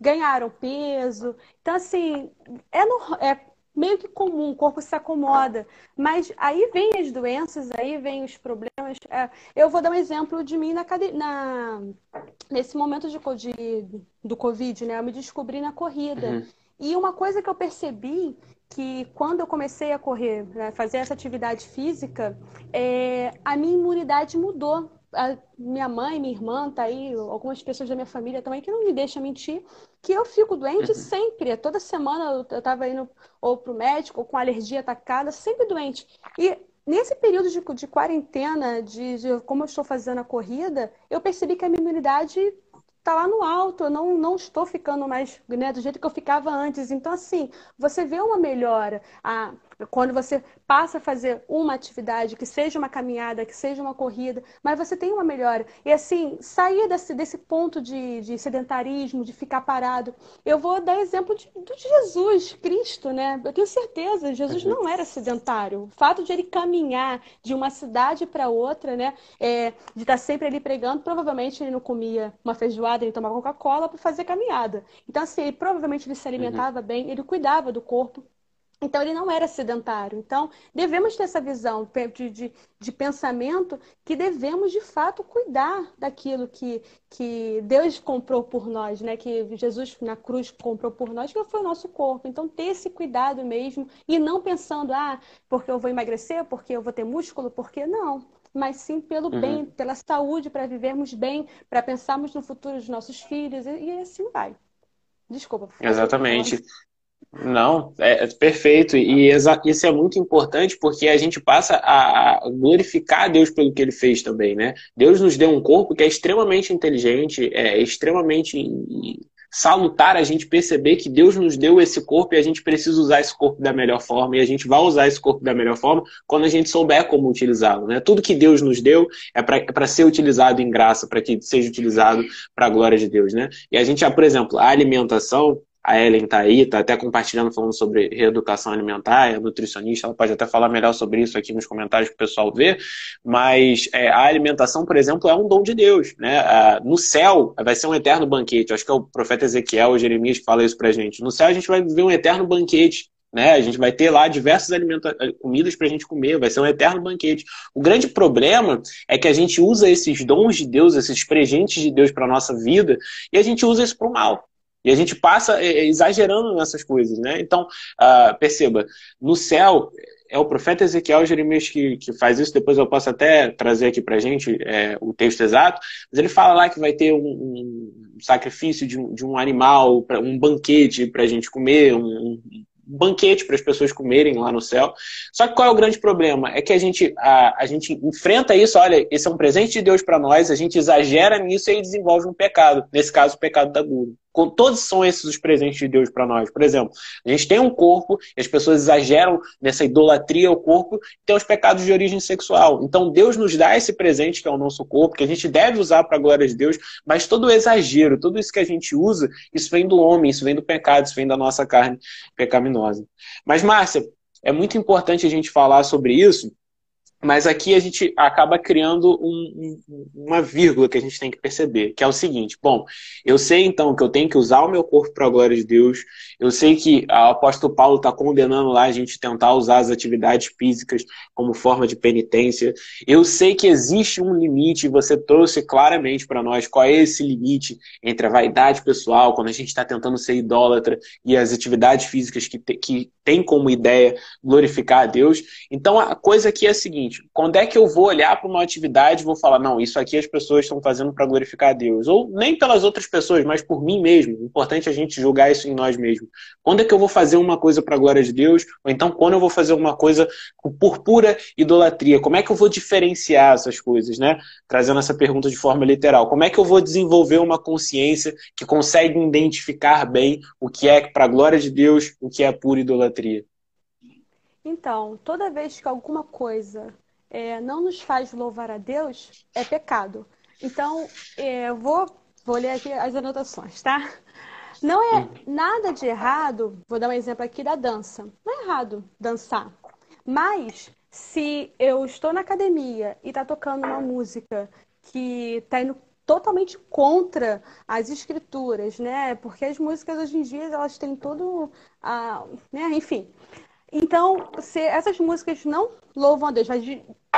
[SPEAKER 2] ganharam peso. Então, assim, é, no, é meio que comum, o corpo se acomoda. Mas aí vem as doenças, aí vem os problemas. É, eu vou dar um exemplo de mim na, na nesse momento de, de, do Covid, né? Eu me descobri na corrida. Uhum. E uma coisa que eu percebi que quando eu comecei a correr, né, fazer essa atividade física, é, a minha imunidade mudou a minha mãe, minha irmã, tá aí, algumas pessoas da minha família também, que não me deixam mentir, que eu fico doente uhum. sempre. Toda semana eu tava indo ou pro médico, ou com alergia atacada, sempre doente. E nesse período de, de quarentena, de, de, como eu estou fazendo a corrida, eu percebi que a minha imunidade tá lá no alto, eu não, não estou ficando mais né, do jeito que eu ficava antes. Então, assim, você vê uma melhora. A, quando você passa a fazer uma atividade, que seja uma caminhada, que seja uma corrida, mas você tem uma melhora. E assim, sair desse, desse ponto de, de sedentarismo, de ficar parado. Eu vou dar exemplo de, de Jesus, Cristo, né? Eu tenho certeza, Jesus uhum. não era sedentário. O fato de ele caminhar de uma cidade para outra, né? É, de estar sempre ali pregando, provavelmente ele não comia uma feijoada, ele tomava Coca-Cola para fazer caminhada. Então, assim, ele, provavelmente ele se alimentava uhum. bem, ele cuidava do corpo. Então, ele não era sedentário. Então, devemos ter essa visão de, de, de, pensamento que devemos, de fato, cuidar daquilo que, que Deus comprou por nós, né? que Jesus na cruz comprou por nós, que foi o nosso corpo. Então, ter esse cuidado mesmo e não pensando, ah, porque eu vou emagrecer, porque eu vou ter músculo, porque não. Mas sim pelo uhum. bem, pela saúde, para vivermos bem, para pensarmos no futuro dos nossos filhos e, e assim vai. Desculpa.
[SPEAKER 1] Exatamente. Não, é, é perfeito. E isso é muito importante porque a gente passa a glorificar a Deus pelo que ele fez também, né? Deus nos deu um corpo que é extremamente inteligente, é extremamente salutar a gente perceber que Deus nos deu esse corpo e a gente precisa usar esse corpo da melhor forma e a gente vai usar esse corpo da melhor forma quando a gente souber como utilizá-lo, né? Tudo que Deus nos deu é para é ser utilizado em graça, para que seja utilizado para a glória de Deus, né? E a gente, por exemplo, a alimentação, a Ellen está aí, está até compartilhando, falando sobre reeducação alimentar, é nutricionista, ela pode até falar melhor sobre isso aqui nos comentários para o pessoal ver, mas é, a alimentação, por exemplo, é um dom de Deus. Né? Ah, no céu vai ser um eterno banquete, acho que é o profeta Ezequiel ou Jeremias que fala isso para gente. No céu a gente vai viver um eterno banquete, né? A gente vai ter lá diversas alimenta comidas para a gente comer, vai ser um eterno banquete. O grande problema é que a gente usa esses dons de Deus, esses presentes de Deus para nossa vida, e a gente usa isso para o mal. E a gente passa é, é, exagerando nessas coisas, né? Então, uh, perceba, no céu, é o profeta Ezequiel Jeremias que, que faz isso, depois eu posso até trazer aqui pra gente é, o texto exato, mas ele fala lá que vai ter um, um sacrifício de um, de um animal, um banquete para a gente comer, um, banquete para as pessoas comerem lá no céu. Só que qual é o grande problema? É que a gente, a, a gente enfrenta isso, olha, esse é um presente de Deus para nós, a gente exagera nisso e desenvolve um pecado. Nesse caso, o pecado da gula todos são esses os presentes de Deus para nós. Por exemplo, a gente tem um corpo, e as pessoas exageram nessa idolatria ao corpo, tem os pecados de origem sexual. Então Deus nos dá esse presente que é o nosso corpo, que a gente deve usar para a glória de Deus, mas todo o exagero, tudo isso que a gente usa, isso vem do homem, isso vem do pecado, isso vem da nossa carne pecaminosa. Mas, Márcia, é muito importante a gente falar sobre isso, mas aqui a gente acaba criando um, um, uma vírgula que a gente tem que perceber, que é o seguinte: bom, eu sei então que eu tenho que usar o meu corpo para a glória de Deus, eu sei que o apóstolo Paulo está condenando lá a gente tentar usar as atividades físicas como forma de penitência, eu sei que existe um limite, você trouxe claramente para nós qual é esse limite entre a vaidade pessoal, quando a gente está tentando ser idólatra, e as atividades físicas que, te, que tem como ideia glorificar a Deus. Então a coisa aqui é a seguinte seguinte: quando é que eu vou olhar para uma atividade e vou falar, não, isso aqui as pessoas estão fazendo para glorificar a Deus? Ou nem pelas outras pessoas, mas por mim mesmo. Importante a gente julgar isso em nós mesmos. Quando é que eu vou fazer uma coisa para a glória de Deus? Ou então quando eu vou fazer uma coisa por pura idolatria? Como é que eu vou diferenciar essas coisas, né? Trazendo essa pergunta de forma literal. Como é que eu vou desenvolver uma consciência que consegue identificar bem o que é para a glória de Deus, o que é pura idolatria?
[SPEAKER 2] Então, toda vez que alguma coisa é, não nos faz louvar a Deus, é pecado. Então, é, eu vou, vou ler aqui as anotações, tá? Não é nada de errado, vou dar um exemplo aqui da dança. Não é errado dançar. Mas, se eu estou na academia e está tocando uma música que está indo totalmente contra as escrituras, né? Porque as músicas hoje em dia elas têm todo a, né? enfim, então, se essas músicas não louvam a Deus, mas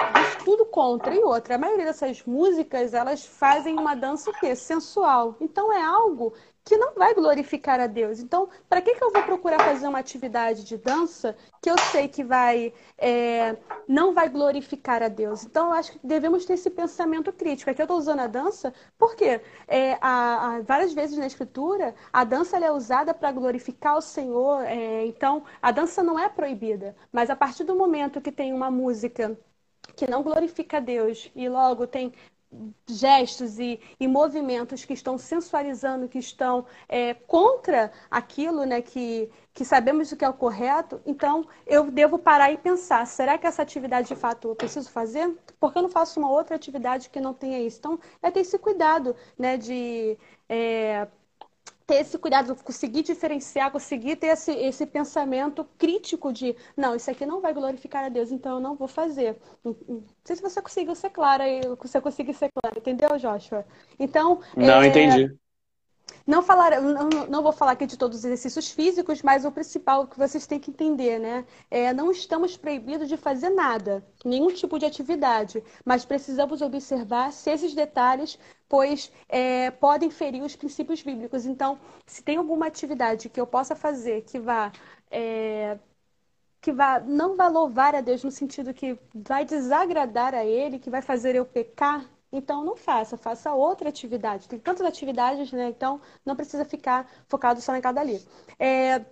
[SPEAKER 2] diz tudo contra e outra. A maioria dessas músicas, elas fazem uma dança o quê? Sensual. Então é algo que não vai glorificar a Deus. Então, para que, que eu vou procurar fazer uma atividade de dança que eu sei que vai é, não vai glorificar a Deus? Então, eu acho que devemos ter esse pensamento crítico. Aqui eu estou usando a dança porque é, a, a, várias vezes na Escritura a dança é usada para glorificar o Senhor. É, então, a dança não é proibida, mas a partir do momento que tem uma música que não glorifica a Deus e logo tem gestos e, e, movimentos que estão sensualizando, que estão é, contra aquilo né, que, que sabemos o que é o correto, então eu devo parar e pensar: será que essa atividade de fato eu preciso fazer? Por que eu não faço uma outra atividade que não tenha isso? Então, é ter esse cuidado né, de. É, ter esse cuidado, conseguir diferenciar, conseguir ter esse, esse pensamento crítico de não, isso aqui não vai glorificar a Deus, então eu não vou fazer. Não sei se você conseguiu ser clara, você conseguiu ser clara, entendeu, Joshua? Então.
[SPEAKER 1] Não, é... entendi.
[SPEAKER 2] Não, falar, não, não, vou falar aqui de todos os exercícios físicos, mas o principal que vocês têm que entender, né? É, não estamos proibidos de fazer nada, nenhum tipo de atividade, mas precisamos observar se esses detalhes, pois é, podem ferir os princípios bíblicos. Então, se tem alguma atividade que eu possa fazer que vá é, que vá, não vai louvar a Deus no sentido que vai desagradar a Ele, que vai fazer eu pecar, então não faça, faça outra atividade. Tem tantas atividades, né? Então não precisa ficar focado só naquela ali. É,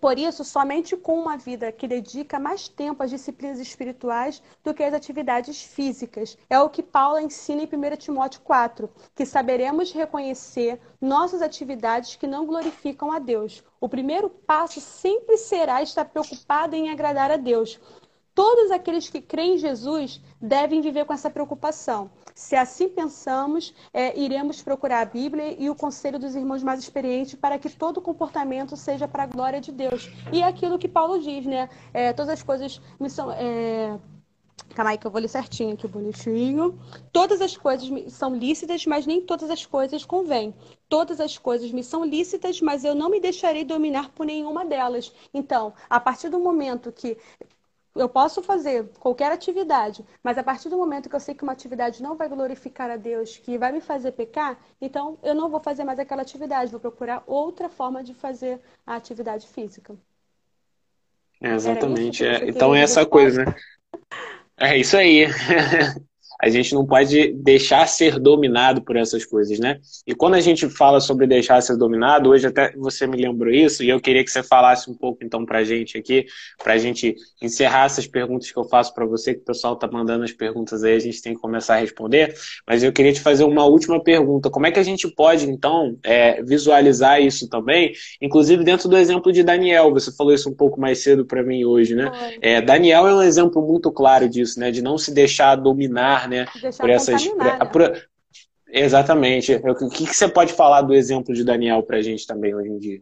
[SPEAKER 2] por isso, somente com uma vida que dedica mais tempo às disciplinas espirituais do que às atividades físicas. É o que Paulo ensina em 1 Timóteo 4, que saberemos reconhecer nossas atividades que não glorificam a Deus. O primeiro passo sempre será estar preocupado em agradar a Deus. Todos aqueles que creem em Jesus devem viver com essa preocupação. Se assim pensamos, é, iremos procurar a Bíblia e o conselho dos irmãos mais experientes para que todo comportamento seja para a glória de Deus. E é aquilo que Paulo diz, né? É, todas as coisas me são. É... Calma aí que eu vou ler certinho aqui, bonitinho. Todas as coisas são lícitas, mas nem todas as coisas convêm. Todas as coisas me são lícitas, mas eu não me deixarei dominar por nenhuma delas. Então, a partir do momento que eu posso fazer qualquer atividade, mas a partir do momento que eu sei que uma atividade não vai glorificar a Deus, que vai me fazer pecar, então eu não vou fazer mais aquela atividade, vou procurar outra forma de fazer a atividade física.
[SPEAKER 1] É, exatamente. É. Então é essa coisa, né? É isso aí. a gente não pode deixar ser dominado por essas coisas, né? E quando a gente fala sobre deixar ser dominado, hoje até você me lembrou isso, e eu queria que você falasse um pouco então pra gente aqui, pra gente encerrar essas perguntas que eu faço para você, que o pessoal tá mandando as perguntas aí, a gente tem que começar a responder, mas eu queria te fazer uma última pergunta. Como é que a gente pode, então, é, visualizar isso também, inclusive dentro do exemplo de Daniel, você falou isso um pouco mais cedo para mim hoje, né? É, Daniel é um exemplo muito claro disso, né? De não se deixar dominar né? por essas. Por, exatamente. O que, que você pode falar do exemplo de Daniel para a gente também hoje em dia?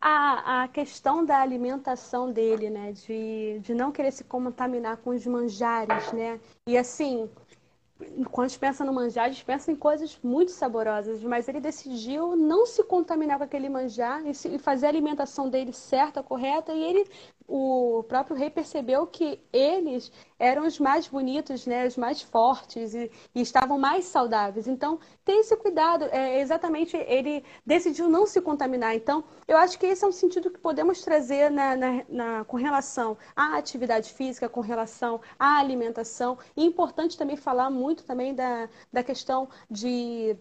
[SPEAKER 2] A, a questão da alimentação dele, né? De, de não querer se contaminar com os manjares, né? E assim, quando a gente pensa no manjar, a gente pensa em coisas muito saborosas, mas ele decidiu não se contaminar com aquele manjar e fazer a alimentação dele certa, correta, e ele o próprio rei percebeu que eles eram os mais bonitos, né, os mais fortes e, e estavam mais saudáveis. Então, tem esse cuidado. É, exatamente, ele decidiu não se contaminar. Então, eu acho que esse é um sentido que podemos trazer na, na, na, com relação à atividade física, com relação à alimentação. E é importante também falar muito também da, da questão de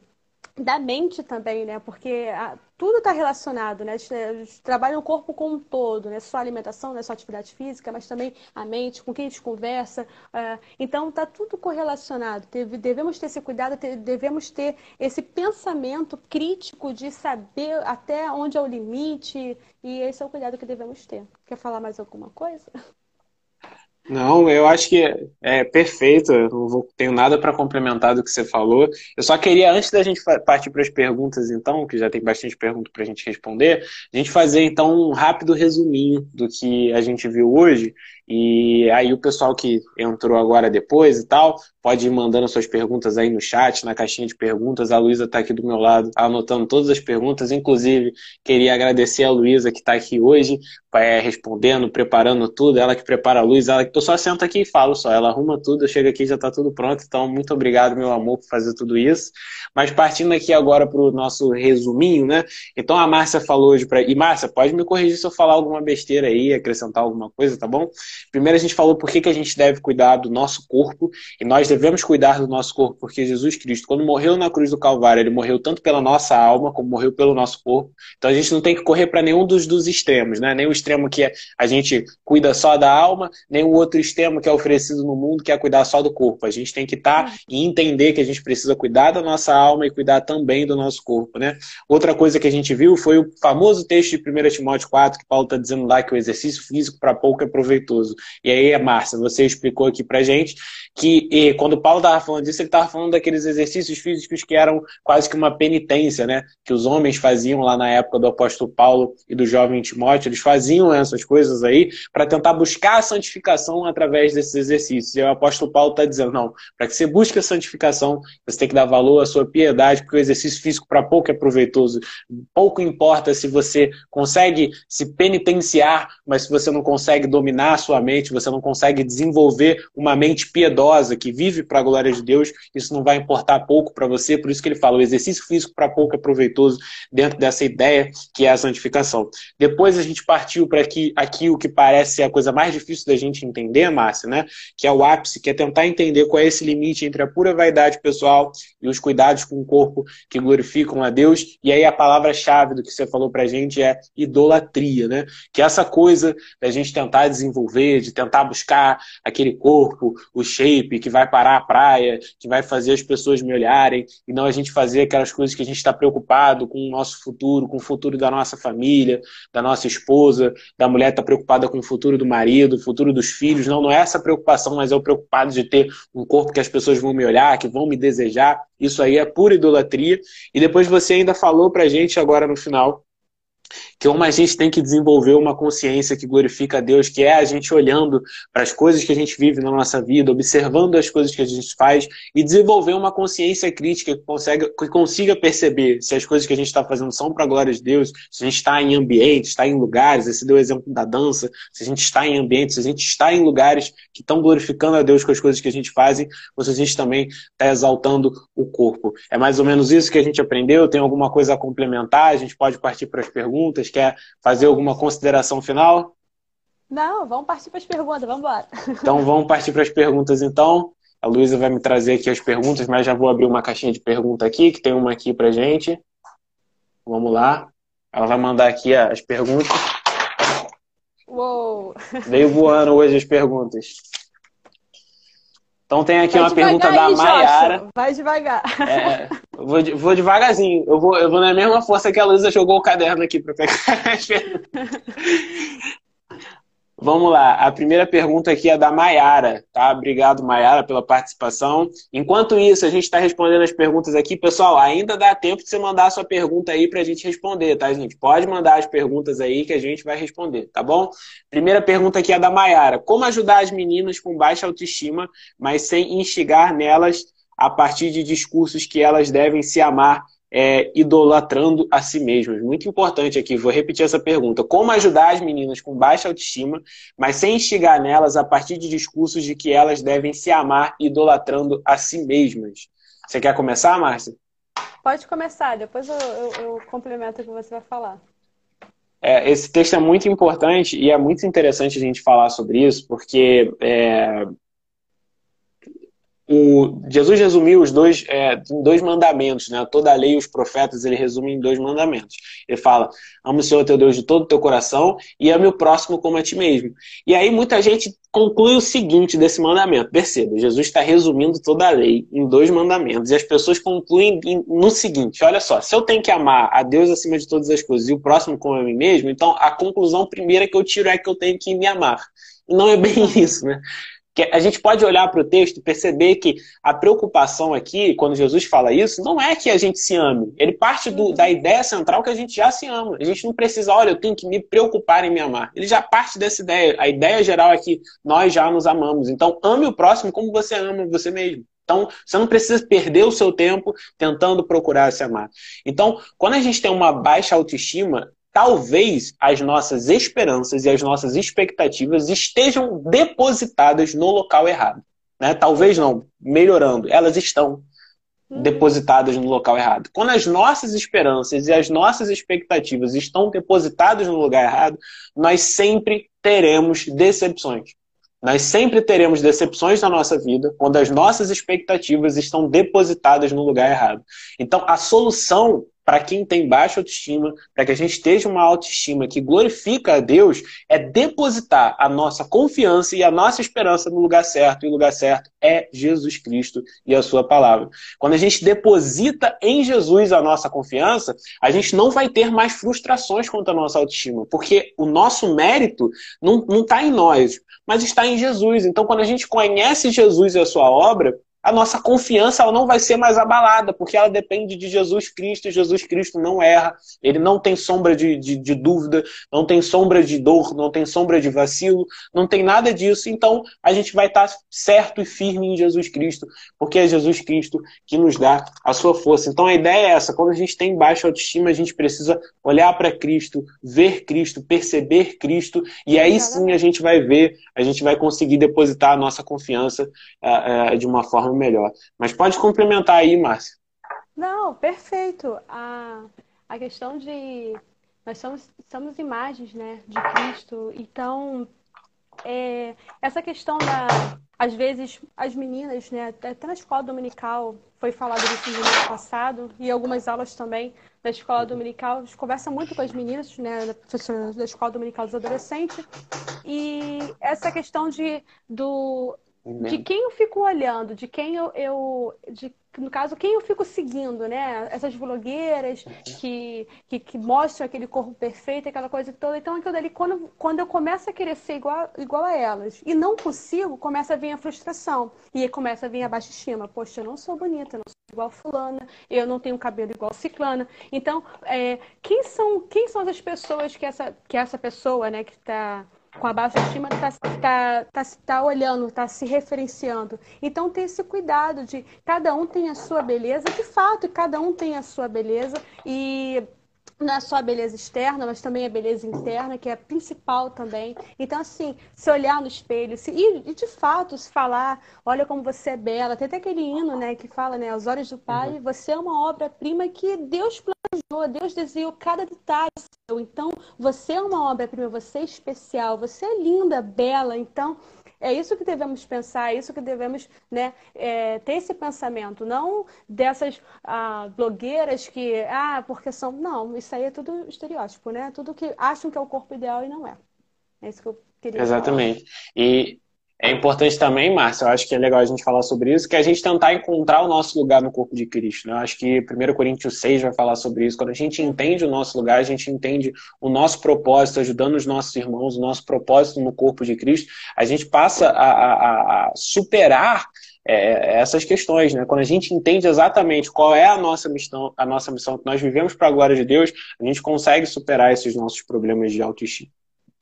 [SPEAKER 2] da mente também, né? Porque a, tudo está relacionado, né? A gente, a gente, trabalha o corpo como um todo, né? Só alimentação, não é só atividade física, mas também a mente, com quem a gente conversa. Uh, então, está tudo correlacionado. Devemos ter esse cuidado, devemos ter esse pensamento crítico de saber até onde é o limite, e esse é o cuidado que devemos ter. Quer falar mais alguma coisa?
[SPEAKER 1] Não, eu acho que é, perfeito. Eu não vou, tenho nada para complementar do que você falou. Eu só queria, antes da gente partir para as perguntas, então, que já tem bastante pergunta para a gente responder, a gente fazer então um rápido resuminho do que a gente viu hoje e aí o pessoal que entrou agora depois e tal, pode ir mandando suas perguntas aí no chat, na caixinha de perguntas. A Luísa está aqui do meu lado, anotando todas as perguntas. Inclusive, queria agradecer a Luísa que está aqui hoje, é, respondendo, preparando tudo. Ela que prepara a luz, ela eu só sento aqui e falo só. Ela arruma tudo, eu chego aqui já está tudo pronto. Então, muito obrigado, meu amor, por fazer tudo isso. Mas partindo aqui agora para o nosso resuminho, né? Então a Márcia falou hoje para. E Márcia, pode me corrigir se eu falar alguma besteira aí, acrescentar alguma coisa, tá bom? Primeiro a gente falou por que, que a gente deve cuidar do nosso corpo, e nós devemos cuidar do nosso corpo, porque Jesus Cristo, quando morreu na cruz do Calvário, ele morreu tanto pela nossa alma, como morreu pelo nosso corpo. Então a gente não tem que correr para nenhum dos, dos extremos, né? Nem o extremo que é, a gente cuida só da alma, nem o outro extremo que é oferecido no mundo, que é cuidar só do corpo. A gente tem que estar tá e entender que a gente precisa cuidar da nossa alma e cuidar também do nosso corpo, né? Outra coisa que a gente viu foi o famoso texto de 1 Timóteo 4, que Paulo está dizendo lá que o exercício físico para pouco é proveitoso. E aí, Márcia, você explicou aqui pra gente que quando Paulo estava falando disso, ele estava falando daqueles exercícios físicos que eram quase que uma penitência, né? Que os homens faziam lá na época do apóstolo Paulo e do jovem Timóteo, eles faziam essas coisas aí para tentar buscar a santificação através desses exercícios. E o apóstolo Paulo está dizendo, não, para que você busque a santificação, você tem que dar valor à sua piedade, porque o exercício físico para pouco é proveitoso. Pouco importa se você consegue se penitenciar, mas se você não consegue dominar a sua mente, você não consegue desenvolver uma mente piedosa que vive para a glória de Deus, isso não vai importar pouco para você. Por isso que ele fala, o exercício físico para pouco é proveitoso dentro dessa ideia que é a santificação. Depois a gente partiu para aqui, aqui o que parece ser a coisa mais difícil da gente entender, Márcia, né? Que é o ápice, que é tentar entender qual é esse limite entre a pura vaidade pessoal e os cuidados com o corpo que glorificam a Deus. E aí a palavra-chave do que você falou para a gente é idolatria, né? Que é essa coisa da gente tentar desenvolver, de tentar buscar aquele corpo, o shape que vai parar a praia, que vai fazer as pessoas me olharem, e não a gente fazer aquelas coisas que a gente está preocupado com o nosso futuro, com o futuro da nossa família, da nossa esposa, da mulher está preocupada com o futuro do marido, o futuro dos filhos. Não, não é essa preocupação, mas é o preocupado de ter um corpo que as pessoas vão me olhar, que vão me desejar. Isso aí é pura idolatria. E depois você ainda falou pra gente agora no final que uma a gente tem que desenvolver uma consciência que glorifica a Deus, que é a gente olhando para as coisas que a gente vive na nossa vida, observando as coisas que a gente faz e desenvolver uma consciência crítica que, consegue, que consiga perceber se as coisas que a gente está fazendo são para a glória de Deus, se a gente está em ambientes, está em lugares, esse deu o exemplo da dança, se a gente está em ambientes, se a gente está em lugares que estão glorificando a Deus com as coisas que a gente faz, ou se a gente também está exaltando o corpo. É mais ou menos isso que a gente aprendeu? Tem alguma coisa a complementar? A gente pode partir para as perguntas? Quer fazer alguma consideração final?
[SPEAKER 2] Não, vamos partir para as perguntas, vamos embora.
[SPEAKER 1] Então vamos partir para as perguntas então. A Luísa vai me trazer aqui as perguntas, mas já vou abrir uma caixinha de pergunta aqui, que tem uma aqui para gente. Vamos lá. Ela vai mandar aqui as perguntas.
[SPEAKER 2] Uou!
[SPEAKER 1] Veio voando hoje as perguntas. Então tem aqui Vai uma pergunta da Maiara.
[SPEAKER 2] Vai devagar.
[SPEAKER 1] É, vou, vou devagarzinho. Eu vou, eu vou na mesma força que a Luísa jogou o caderno aqui para pegar as perguntas. Vamos lá, a primeira pergunta aqui é da Maiara, tá? Obrigado, Maiara, pela participação. Enquanto isso, a gente está respondendo as perguntas aqui. Pessoal, ainda dá tempo de você mandar a sua pergunta aí para a gente responder, tá, gente? Pode mandar as perguntas aí que a gente vai responder, tá bom? Primeira pergunta aqui é da Maiara. Como ajudar as meninas com baixa autoestima, mas sem instigar nelas a partir de discursos que elas devem se amar é, idolatrando a si mesmas. Muito importante aqui, vou repetir essa pergunta. Como ajudar as meninas com baixa autoestima, mas sem instigar nelas a partir de discursos de que elas devem se amar idolatrando a si mesmas? Você quer começar, Márcia?
[SPEAKER 2] Pode começar, depois eu, eu, eu complemento o que você vai falar.
[SPEAKER 1] É, esse texto é muito importante e é muito interessante a gente falar sobre isso, porque é, o, Jesus resumiu os dois é, dois mandamentos, né? Toda a lei e os profetas ele resume em dois mandamentos. Ele fala: ama o Senhor teu Deus de todo o teu coração e ame o próximo como a ti mesmo. E aí muita gente conclui o seguinte desse mandamento. Perceba, Jesus está resumindo toda a lei em dois mandamentos e as pessoas concluem no seguinte: olha só, se eu tenho que amar a Deus acima de todas as coisas e o próximo como a mim mesmo, então a conclusão primeira que eu tiro é que eu tenho que me amar. Não é bem isso, né? Que a gente pode olhar para o texto e perceber que a preocupação aqui, quando Jesus fala isso, não é que a gente se ame. Ele parte do, da ideia central que a gente já se ama. A gente não precisa, olha, eu tenho que me preocupar em me amar. Ele já parte dessa ideia. A ideia geral é que nós já nos amamos. Então, ame o próximo como você ama você mesmo. Então, você não precisa perder o seu tempo tentando procurar se amar. Então, quando a gente tem uma baixa autoestima, talvez as nossas esperanças e as nossas expectativas estejam depositadas no local errado. Né? Talvez não, melhorando, elas estão hum. depositadas no local errado. Quando as nossas esperanças e as nossas expectativas estão depositadas no lugar errado, nós sempre teremos decepções. Nós sempre teremos decepções na nossa vida quando as nossas expectativas estão depositadas no lugar errado. Então, a solução para quem tem baixa autoestima, para que a gente esteja uma autoestima que glorifica a Deus, é depositar a nossa confiança e a nossa esperança no lugar certo. E o lugar certo é Jesus Cristo e a Sua palavra. Quando a gente deposita em Jesus a nossa confiança, a gente não vai ter mais frustrações quanto à nossa autoestima, porque o nosso mérito não está em nós, mas está em Jesus. Então, quando a gente conhece Jesus e a Sua obra, a nossa confiança ela não vai ser mais abalada, porque ela depende de Jesus Cristo, e Jesus Cristo não erra, ele não tem sombra de, de, de, dúvida, não tem sombra de dor, não tem sombra de vacilo, não tem nada disso, então a gente vai estar certo e firme em Jesus Cristo, porque é Jesus Cristo que nos dá a sua força. Então a ideia é essa, quando a gente tem baixa autoestima, a gente precisa olhar para Cristo, ver Cristo, perceber Cristo, e aí sim a gente vai ver, a gente vai conseguir depositar a nossa confiança uh, uh, de uma forma melhor. Mas pode complementar aí, Márcia.
[SPEAKER 2] Não, perfeito. A, a questão de. Nós somos, somos imagens né, de Cristo, então é, essa questão da. Às vezes, as meninas, né, até na escola dominical, foi falado isso no ano passado, e algumas aulas também da escola dominical, a gente conversa muito com as meninas, né, da escola dominical dos adolescentes, e essa questão de, do, de quem eu fico olhando, de quem eu, eu de, no caso, quem eu fico seguindo, né? Essas blogueiras que, que, que, mostram aquele corpo perfeito, aquela coisa toda. Então, aquilo dali, quando, quando eu começo a querer ser igual, igual a elas e não consigo, começa a vir a frustração. E aí começa a vir a baixa estima. Poxa, eu não sou bonita, eu não sou igual fulana, eu não tenho cabelo igual ciclana. Então, é, quem, são, quem são as pessoas que essa, que essa pessoa, né, que está com a baixa estima está tá, tá, tá olhando, está se referenciando. Então tem esse cuidado de cada um tem a sua beleza, de fato, cada um tem a sua beleza e não é só a beleza externa, mas também a beleza interna, que é a principal também. Então, assim, se olhar no espelho se, e, e, de fato se falar, olha como você é bela. Tem até aquele hino, né, que fala, né, aos olhos do Pai, uhum. você é uma obra-prima que Deus planejou, Deus desenhou cada detalhe seu. Então, você é uma obra-prima, você é especial, você é linda, bela. Então, é isso que devemos pensar, é isso que devemos né, é, ter esse pensamento, não dessas ah, blogueiras que, ah, porque são. Não, isso aí é tudo estereótipo, né? Tudo que acham que é o corpo ideal e não é. É isso que eu queria
[SPEAKER 1] Exatamente. Falar. E é importante também, Márcia, eu acho que é legal a gente falar sobre isso, que é a gente tentar encontrar o nosso lugar no corpo de Cristo. Né? Eu acho que 1 Coríntios 6 vai falar sobre isso. Quando a gente entende o nosso lugar, a gente entende o nosso propósito, ajudando os nossos irmãos, o nosso propósito no corpo de Cristo, a gente passa a, a, a superar é, essas questões, né? Quando a gente entende exatamente qual é a nossa missão, a nossa missão que nós vivemos para a glória de Deus, a gente consegue superar esses nossos problemas de autoestima.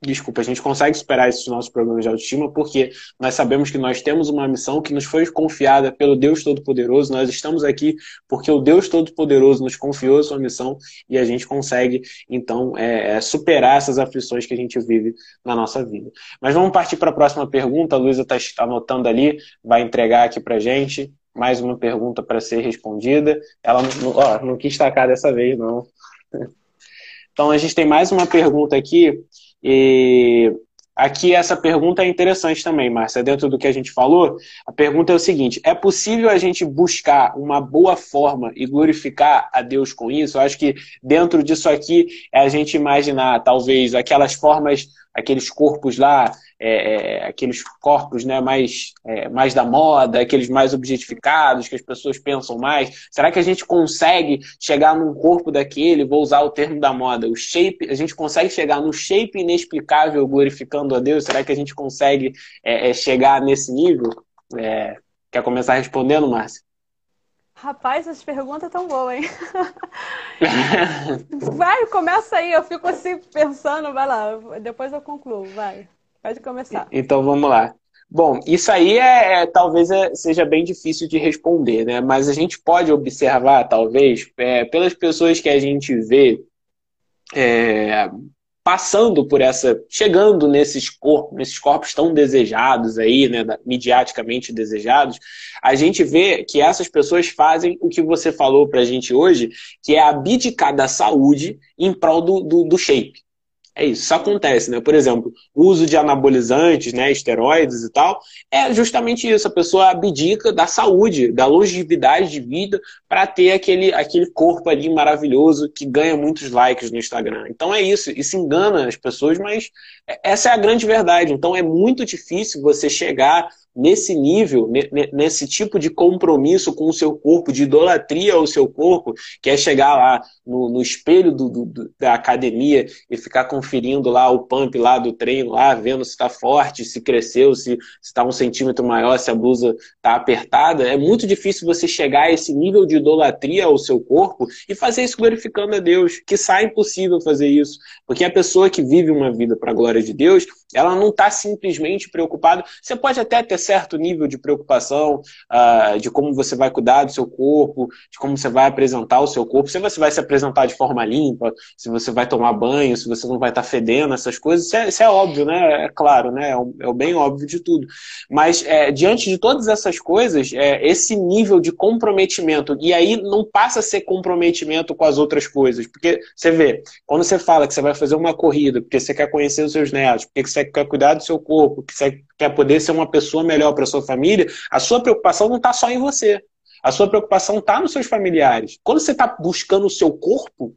[SPEAKER 1] Desculpa, a gente consegue superar esses nossos problemas de autoestima porque nós sabemos que nós temos uma missão que nos foi confiada pelo Deus Todo-Poderoso. Nós estamos aqui porque o Deus Todo-Poderoso nos confiou a sua missão e a gente consegue, então, é, é, superar essas aflições que a gente vive na nossa vida. Mas vamos partir para a próxima pergunta. A Luísa está anotando ali, vai entregar aqui para gente. Mais uma pergunta para ser respondida. Ela não, ó, não quis tacar dessa vez, não. Então, a gente tem mais uma pergunta aqui e aqui essa pergunta é interessante também, Márcia, dentro do que a gente falou. A pergunta é o seguinte: é possível a gente buscar uma boa forma e glorificar a Deus com isso? Eu acho que dentro disso aqui é a gente imaginar, talvez, aquelas formas, aqueles corpos lá é, é, aqueles corpos né, mais, é, mais da moda, aqueles mais objetificados, que as pessoas pensam mais? Será que a gente consegue chegar num corpo daquele, vou usar o termo da moda, o shape, a gente consegue chegar no shape inexplicável glorificando a Deus? Será que a gente consegue é, é, chegar nesse nível? É, quer começar respondendo, Márcia?
[SPEAKER 2] Rapaz, as perguntas tão boas, hein? vai, começa aí, eu fico assim pensando, vai lá, depois eu concluo, vai. Pode começar.
[SPEAKER 1] Então vamos lá. Bom, isso aí é, é talvez é, seja bem difícil de responder, né? Mas a gente pode observar, talvez, é, pelas pessoas que a gente vê é, passando por essa, chegando nesses corpos, nesses corpos tão desejados aí, né, mediaticamente desejados, a gente vê que essas pessoas fazem o que você falou pra gente hoje, que é abdicar da saúde em prol do, do, do shape. É isso, isso acontece, né? Por exemplo, o uso de anabolizantes, né, esteroides e tal, é justamente isso. A pessoa abdica da saúde, da longevidade de vida para ter aquele, aquele corpo ali maravilhoso que ganha muitos likes no Instagram. Então é isso, isso engana as pessoas, mas essa é a grande verdade. Então é muito difícil você chegar nesse nível, nesse tipo de compromisso com o seu corpo, de idolatria ao seu corpo, que é chegar lá no, no espelho do, do, da academia e ficar conferindo lá o pump lá do treino, lá vendo se está forte, se cresceu, se está um centímetro maior, se a blusa está apertada. É muito difícil você chegar a esse nível de idolatria ao seu corpo e fazer isso glorificando a Deus, que sai impossível fazer isso, porque a pessoa que vive uma vida para a glória de Deus, ela não está simplesmente preocupada. Você pode até ter certo nível de preocupação uh, de como você vai cuidar do seu corpo, de como você vai apresentar o seu corpo, se você vai se apresentar de forma limpa, se você vai tomar banho, se você não vai estar tá fedendo, essas coisas. Isso é, isso é, óbvio, né? É claro, né? É o, é o bem óbvio de tudo. Mas é, diante de todas essas coisas, é, esse nível de comprometimento, e aí não passa a ser comprometimento com as outras coisas, porque você vê, quando você fala que você vai fazer uma corrida, porque você quer conhecer os seus netos, porque você quer cuidar do seu corpo, que você quer poder ser uma pessoa melhor para sua família, a sua preocupação não está só em você. A sua preocupação está nos seus familiares. Quando você está buscando o seu corpo,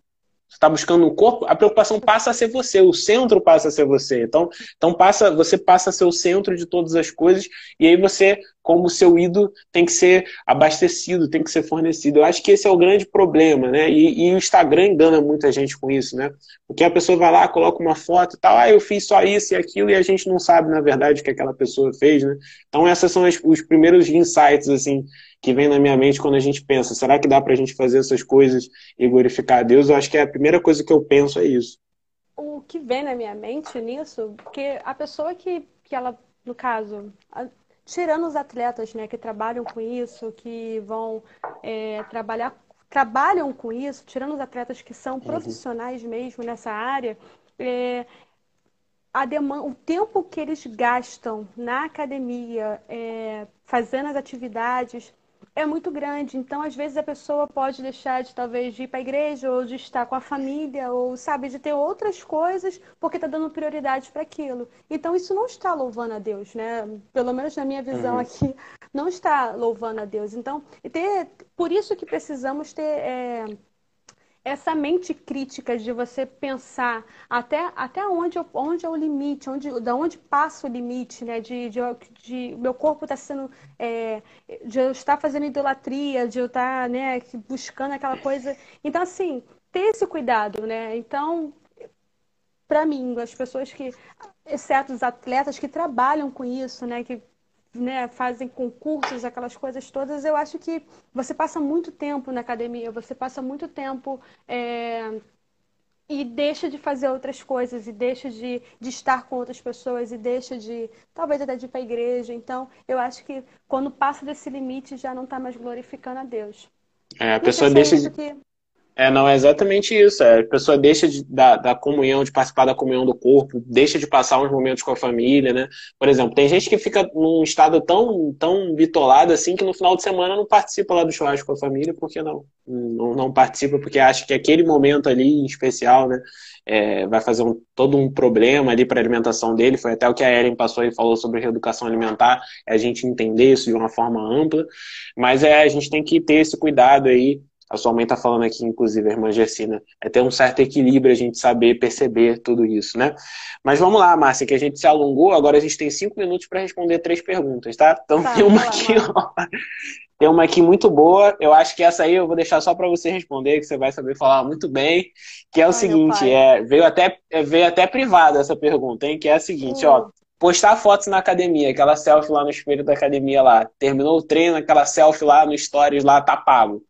[SPEAKER 1] você está buscando um corpo, a preocupação passa a ser você, o centro passa a ser você. Então, então passa, você passa a ser o centro de todas as coisas, e aí você, como seu ídolo, tem que ser abastecido, tem que ser fornecido. Eu acho que esse é o grande problema, né? E, e o Instagram engana muita gente com isso, né? Porque a pessoa vai lá, coloca uma foto e tal, ah, eu fiz só isso e aquilo, e a gente não sabe, na verdade, o que aquela pessoa fez, né? Então, esses são as, os primeiros insights, assim, que vem na minha mente quando a gente pensa, será que dá para a gente fazer essas coisas e glorificar a Deus? Eu acho que é a primeira coisa que eu penso é isso.
[SPEAKER 2] O que vem na minha mente nisso, porque a pessoa que, que ela, no caso, tirando os atletas, né, que trabalham com isso, que vão é, trabalhar, trabalham com isso, tirando os atletas que são uhum. profissionais uhum. mesmo nessa área, é, a demanda, o tempo que eles gastam na academia, é, fazendo as atividades, é muito grande. Então, às vezes, a pessoa pode deixar de talvez de ir para a igreja, ou de estar com a família, ou sabe, de ter outras coisas, porque está dando prioridade para aquilo. Então, isso não está louvando a Deus, né? Pelo menos na minha visão uhum. aqui, não está louvando a Deus. Então, ter, por isso que precisamos ter. É, essa mente crítica de você pensar até, até onde, onde é o limite, onde, da onde passa o limite, né? De, de, de meu corpo está sendo. É, de eu estar fazendo idolatria, de eu estar né, buscando aquela coisa. Então, assim, ter esse cuidado, né? Então, para mim, as pessoas que, exceto os atletas que trabalham com isso, né? Que né, fazem concursos, aquelas coisas todas, eu acho que você passa muito tempo na academia, você passa muito tempo é, e deixa de fazer outras coisas, e deixa de, de estar com outras pessoas, e deixa de, talvez até de ir para a igreja. Então, eu acho que quando passa desse limite, já não está mais glorificando a Deus.
[SPEAKER 1] É, a pessoa deixa de... Que... É, não, é exatamente isso. É, a pessoa deixa de, da, da comunhão, de participar da comunhão do corpo, deixa de passar uns momentos com a família, né? Por exemplo, tem gente que fica num estado tão, tão bitolado assim que no final de semana não participa lá do churrasco com a família, porque não? Não, não participa porque acha que aquele momento ali em especial, né? É, vai fazer um, todo um problema ali para a alimentação dele. Foi até o que a Ellen passou e falou sobre reeducação alimentar, é a gente entender isso de uma forma ampla. Mas é, a gente tem que ter esse cuidado aí a sua mãe está falando aqui, inclusive, a irmã Gessina, é ter um certo equilíbrio, a gente saber perceber tudo isso, né? Mas vamos lá, Márcia, que a gente se alongou, agora a gente tem cinco minutos para responder três perguntas, tá? Então tá, tem uma aqui, ó. Tem uma aqui muito boa, eu acho que essa aí eu vou deixar só para você responder, que você vai saber falar muito bem, que é o Ai, seguinte, é, veio até, é, veio até privada essa pergunta, hein? Que é a seguinte, ó, postar fotos na academia, aquela selfie lá no espelho da academia lá, terminou o treino, aquela selfie lá no stories lá, tá pago.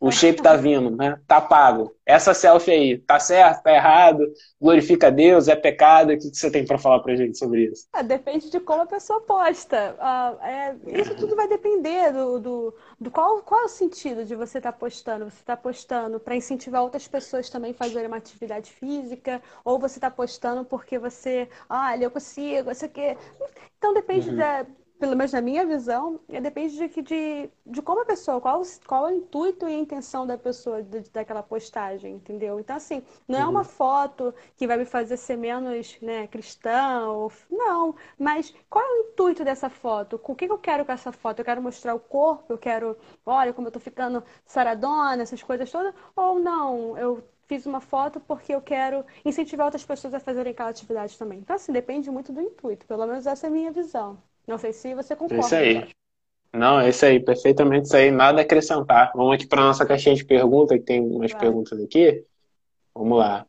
[SPEAKER 1] O shape tá vindo, né? Tá pago. Essa selfie aí, tá certo, tá errado? Glorifica a Deus, é pecado? O que você tem para falar pra gente sobre isso?
[SPEAKER 2] É, depende de como a pessoa posta. Uh, é, isso tudo vai depender do, do, do, qual, qual é o sentido de você estar tá postando. Você está postando para incentivar outras pessoas também a fazerem uma atividade física, ou você está postando porque você, olha, eu consigo, isso aqui. Então depende uhum. da pelo menos na minha visão, é, depende de, de, de como a pessoa, qual, qual é o intuito e a intenção da pessoa de, daquela postagem, entendeu? Então, assim, não é uma uhum. foto que vai me fazer ser menos né, cristão, não, mas qual é o intuito dessa foto? O que eu quero com essa foto? Eu quero mostrar o corpo, eu quero, olha como eu tô ficando saradona, essas coisas todas, ou não, eu fiz uma foto porque eu quero incentivar outras pessoas a fazerem aquela atividade também. Então, assim, depende muito do intuito, pelo menos essa é a minha visão. Não sei se você concorda.
[SPEAKER 1] Isso aí. Não, é isso aí, perfeitamente isso aí, nada a acrescentar. Vamos aqui para nossa caixinha de perguntas, que tem umas perguntas aqui. Vamos lá.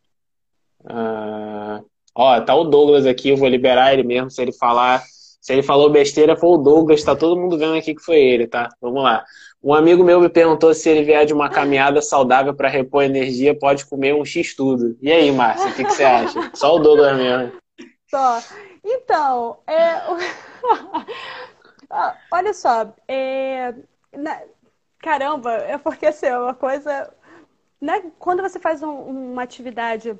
[SPEAKER 1] Uh... Ó, tá o Douglas aqui, eu vou liberar ele mesmo, se ele falar. Se ele falou besteira, foi o Douglas, tá todo mundo vendo aqui que foi ele, tá? Vamos lá. Um amigo meu me perguntou se ele vier de uma caminhada saudável para repor energia, pode comer um X tudo. E aí, Márcia, o que, que você acha? Só o Douglas mesmo.
[SPEAKER 2] Só. Então, é. Ah, olha só, é... Na... caramba, é porque assim, é uma coisa. Né? Quando você faz um, uma atividade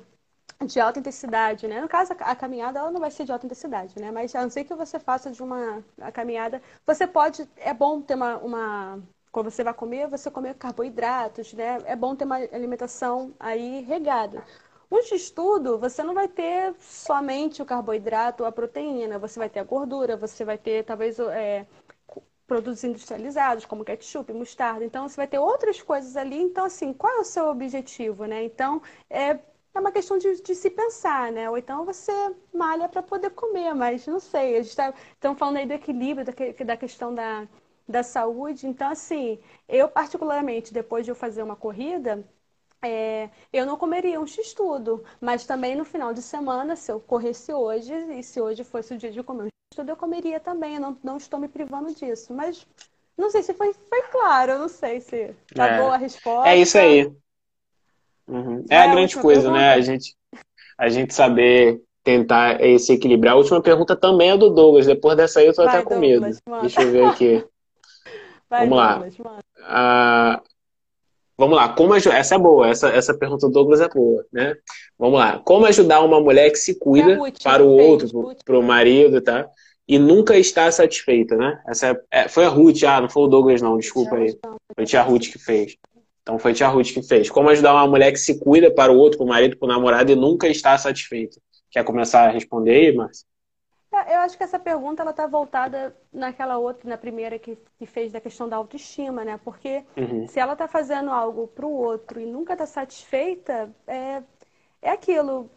[SPEAKER 2] de alta intensidade, né? No caso, a caminhada ela não vai ser de alta intensidade, né? Mas a não ser que você faça de uma caminhada, você pode. É bom ter uma, uma. Quando você vai comer, você comer carboidratos, né? É bom ter uma alimentação aí regada. Um estudo, você não vai ter somente o carboidrato ou a proteína, você vai ter a gordura, você vai ter talvez é, produtos industrializados, como ketchup, mostarda. Então, você vai ter outras coisas ali. Então, assim, qual é o seu objetivo, né? Então, é, é uma questão de, de se pensar, né? Ou então você malha para poder comer, mas não sei. A gente está falando aí do equilíbrio, da, da questão da, da saúde. Então, assim, eu particularmente, depois de eu fazer uma corrida, é, eu não comeria um x-tudo, mas também no final de semana, se eu corresse hoje, e se hoje fosse o dia de comer um x-tudo, eu comeria também, eu não, não estou me privando disso. Mas não sei se foi, foi claro, eu não sei se tá é. boa a resposta.
[SPEAKER 1] É isso aí. Uhum. É, a grande coisa, pergunta? né? A gente, a gente saber tentar esse equilibrar. A última pergunta também é do Douglas, depois dessa aí eu tô Vai, até com Douglas, medo. Mano. Deixa eu ver aqui. Vai, Vamos Douglas, lá. Ah, Vamos lá, como essa é boa, essa, essa pergunta do Douglas é boa, né? Vamos lá, como ajudar uma mulher que se cuida Ruth, para o outro, para o marido, tá? E nunca está satisfeita, né? Essa é, é, foi a Ruth, ah, não foi o Douglas não, desculpa aí. Foi a tia Ruth que fez. Então foi a tia Ruth que fez. Como ajudar uma mulher que se cuida para o outro, para o marido, para o namorado e nunca está satisfeita? Quer começar a responder aí, Márcia?
[SPEAKER 2] Eu acho que essa pergunta ela está voltada naquela outra, na primeira que, que fez da questão da autoestima, né? Porque uhum. se ela está fazendo algo para o outro e nunca está satisfeita, é, é aquilo.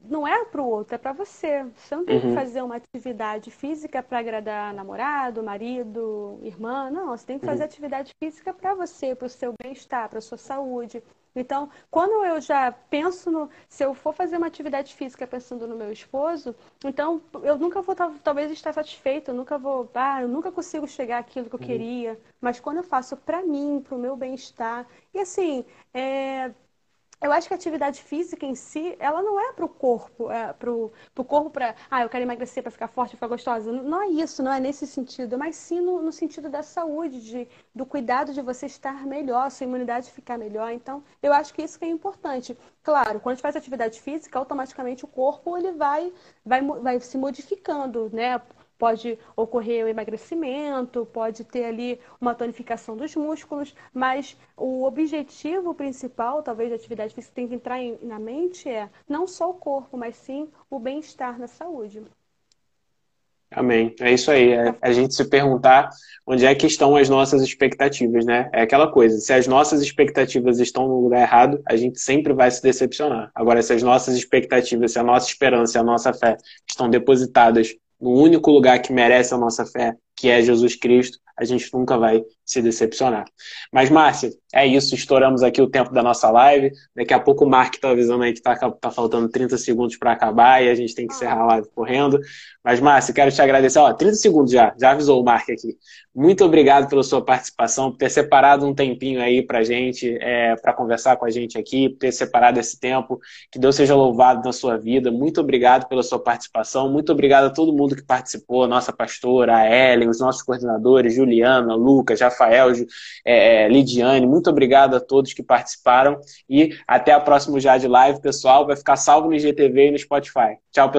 [SPEAKER 2] Não é para o outro, é para você. Você não tem uhum. que fazer uma atividade física para agradar namorado, marido, irmã. Não, você tem que fazer uhum. atividade física para você, para o seu bem-estar, para a sua saúde. Então, quando eu já penso no. Se eu for fazer uma atividade física pensando no meu esposo, então eu nunca vou talvez estar satisfeito, eu nunca vou. Ah, eu nunca consigo chegar àquilo que eu uhum. queria. Mas quando eu faço para mim, para o meu bem-estar. E assim, é, eu acho que a atividade física em si, ela não é para o corpo, é para o corpo para, ah, eu quero emagrecer para ficar forte, ficar gostosa. Não é isso, não é nesse sentido, mas sim no, no, sentido da saúde, de, do cuidado de você estar melhor, sua imunidade ficar melhor. Então, eu acho que isso que é importante. Claro, quando a gente faz atividade física, automaticamente o corpo ele vai, vai, vai se modificando, né? Pode ocorrer o emagrecimento, pode ter ali uma tonificação dos músculos, mas o objetivo principal, talvez, da atividade física tem que entrar em, na mente é não só o corpo, mas sim o bem-estar na saúde.
[SPEAKER 1] Amém. É isso aí. É a gente se perguntar onde é que estão as nossas expectativas, né? É aquela coisa. Se as nossas expectativas estão no lugar errado, a gente sempre vai se decepcionar. Agora, se as nossas expectativas, se a nossa esperança e a nossa fé estão depositadas no único lugar que merece a nossa fé, que é Jesus Cristo, a gente nunca vai se decepcionar. Mas, Márcia, é isso. Estouramos aqui o tempo da nossa live. Daqui a pouco o Mark está avisando aí que está tá faltando 30 segundos para acabar e a gente tem que encerrar a live correndo. Mas, Márcia, quero te agradecer. Ó, 30 segundos já, já avisou o Mark aqui. Muito obrigado pela sua participação, por ter separado um tempinho aí para gente, é, para conversar com a gente aqui, por ter separado esse tempo. Que Deus seja louvado na sua vida. Muito obrigado pela sua participação. Muito obrigado a todo mundo que participou, a nossa pastora, a Ellen, os nossos coordenadores, Juliana, Lucas, Rafael, é, é, Lidiane. Muito obrigado a todos que participaram. E até a próxima Já de Live, pessoal. Vai ficar salvo no IGTV e no Spotify. Tchau, pessoal.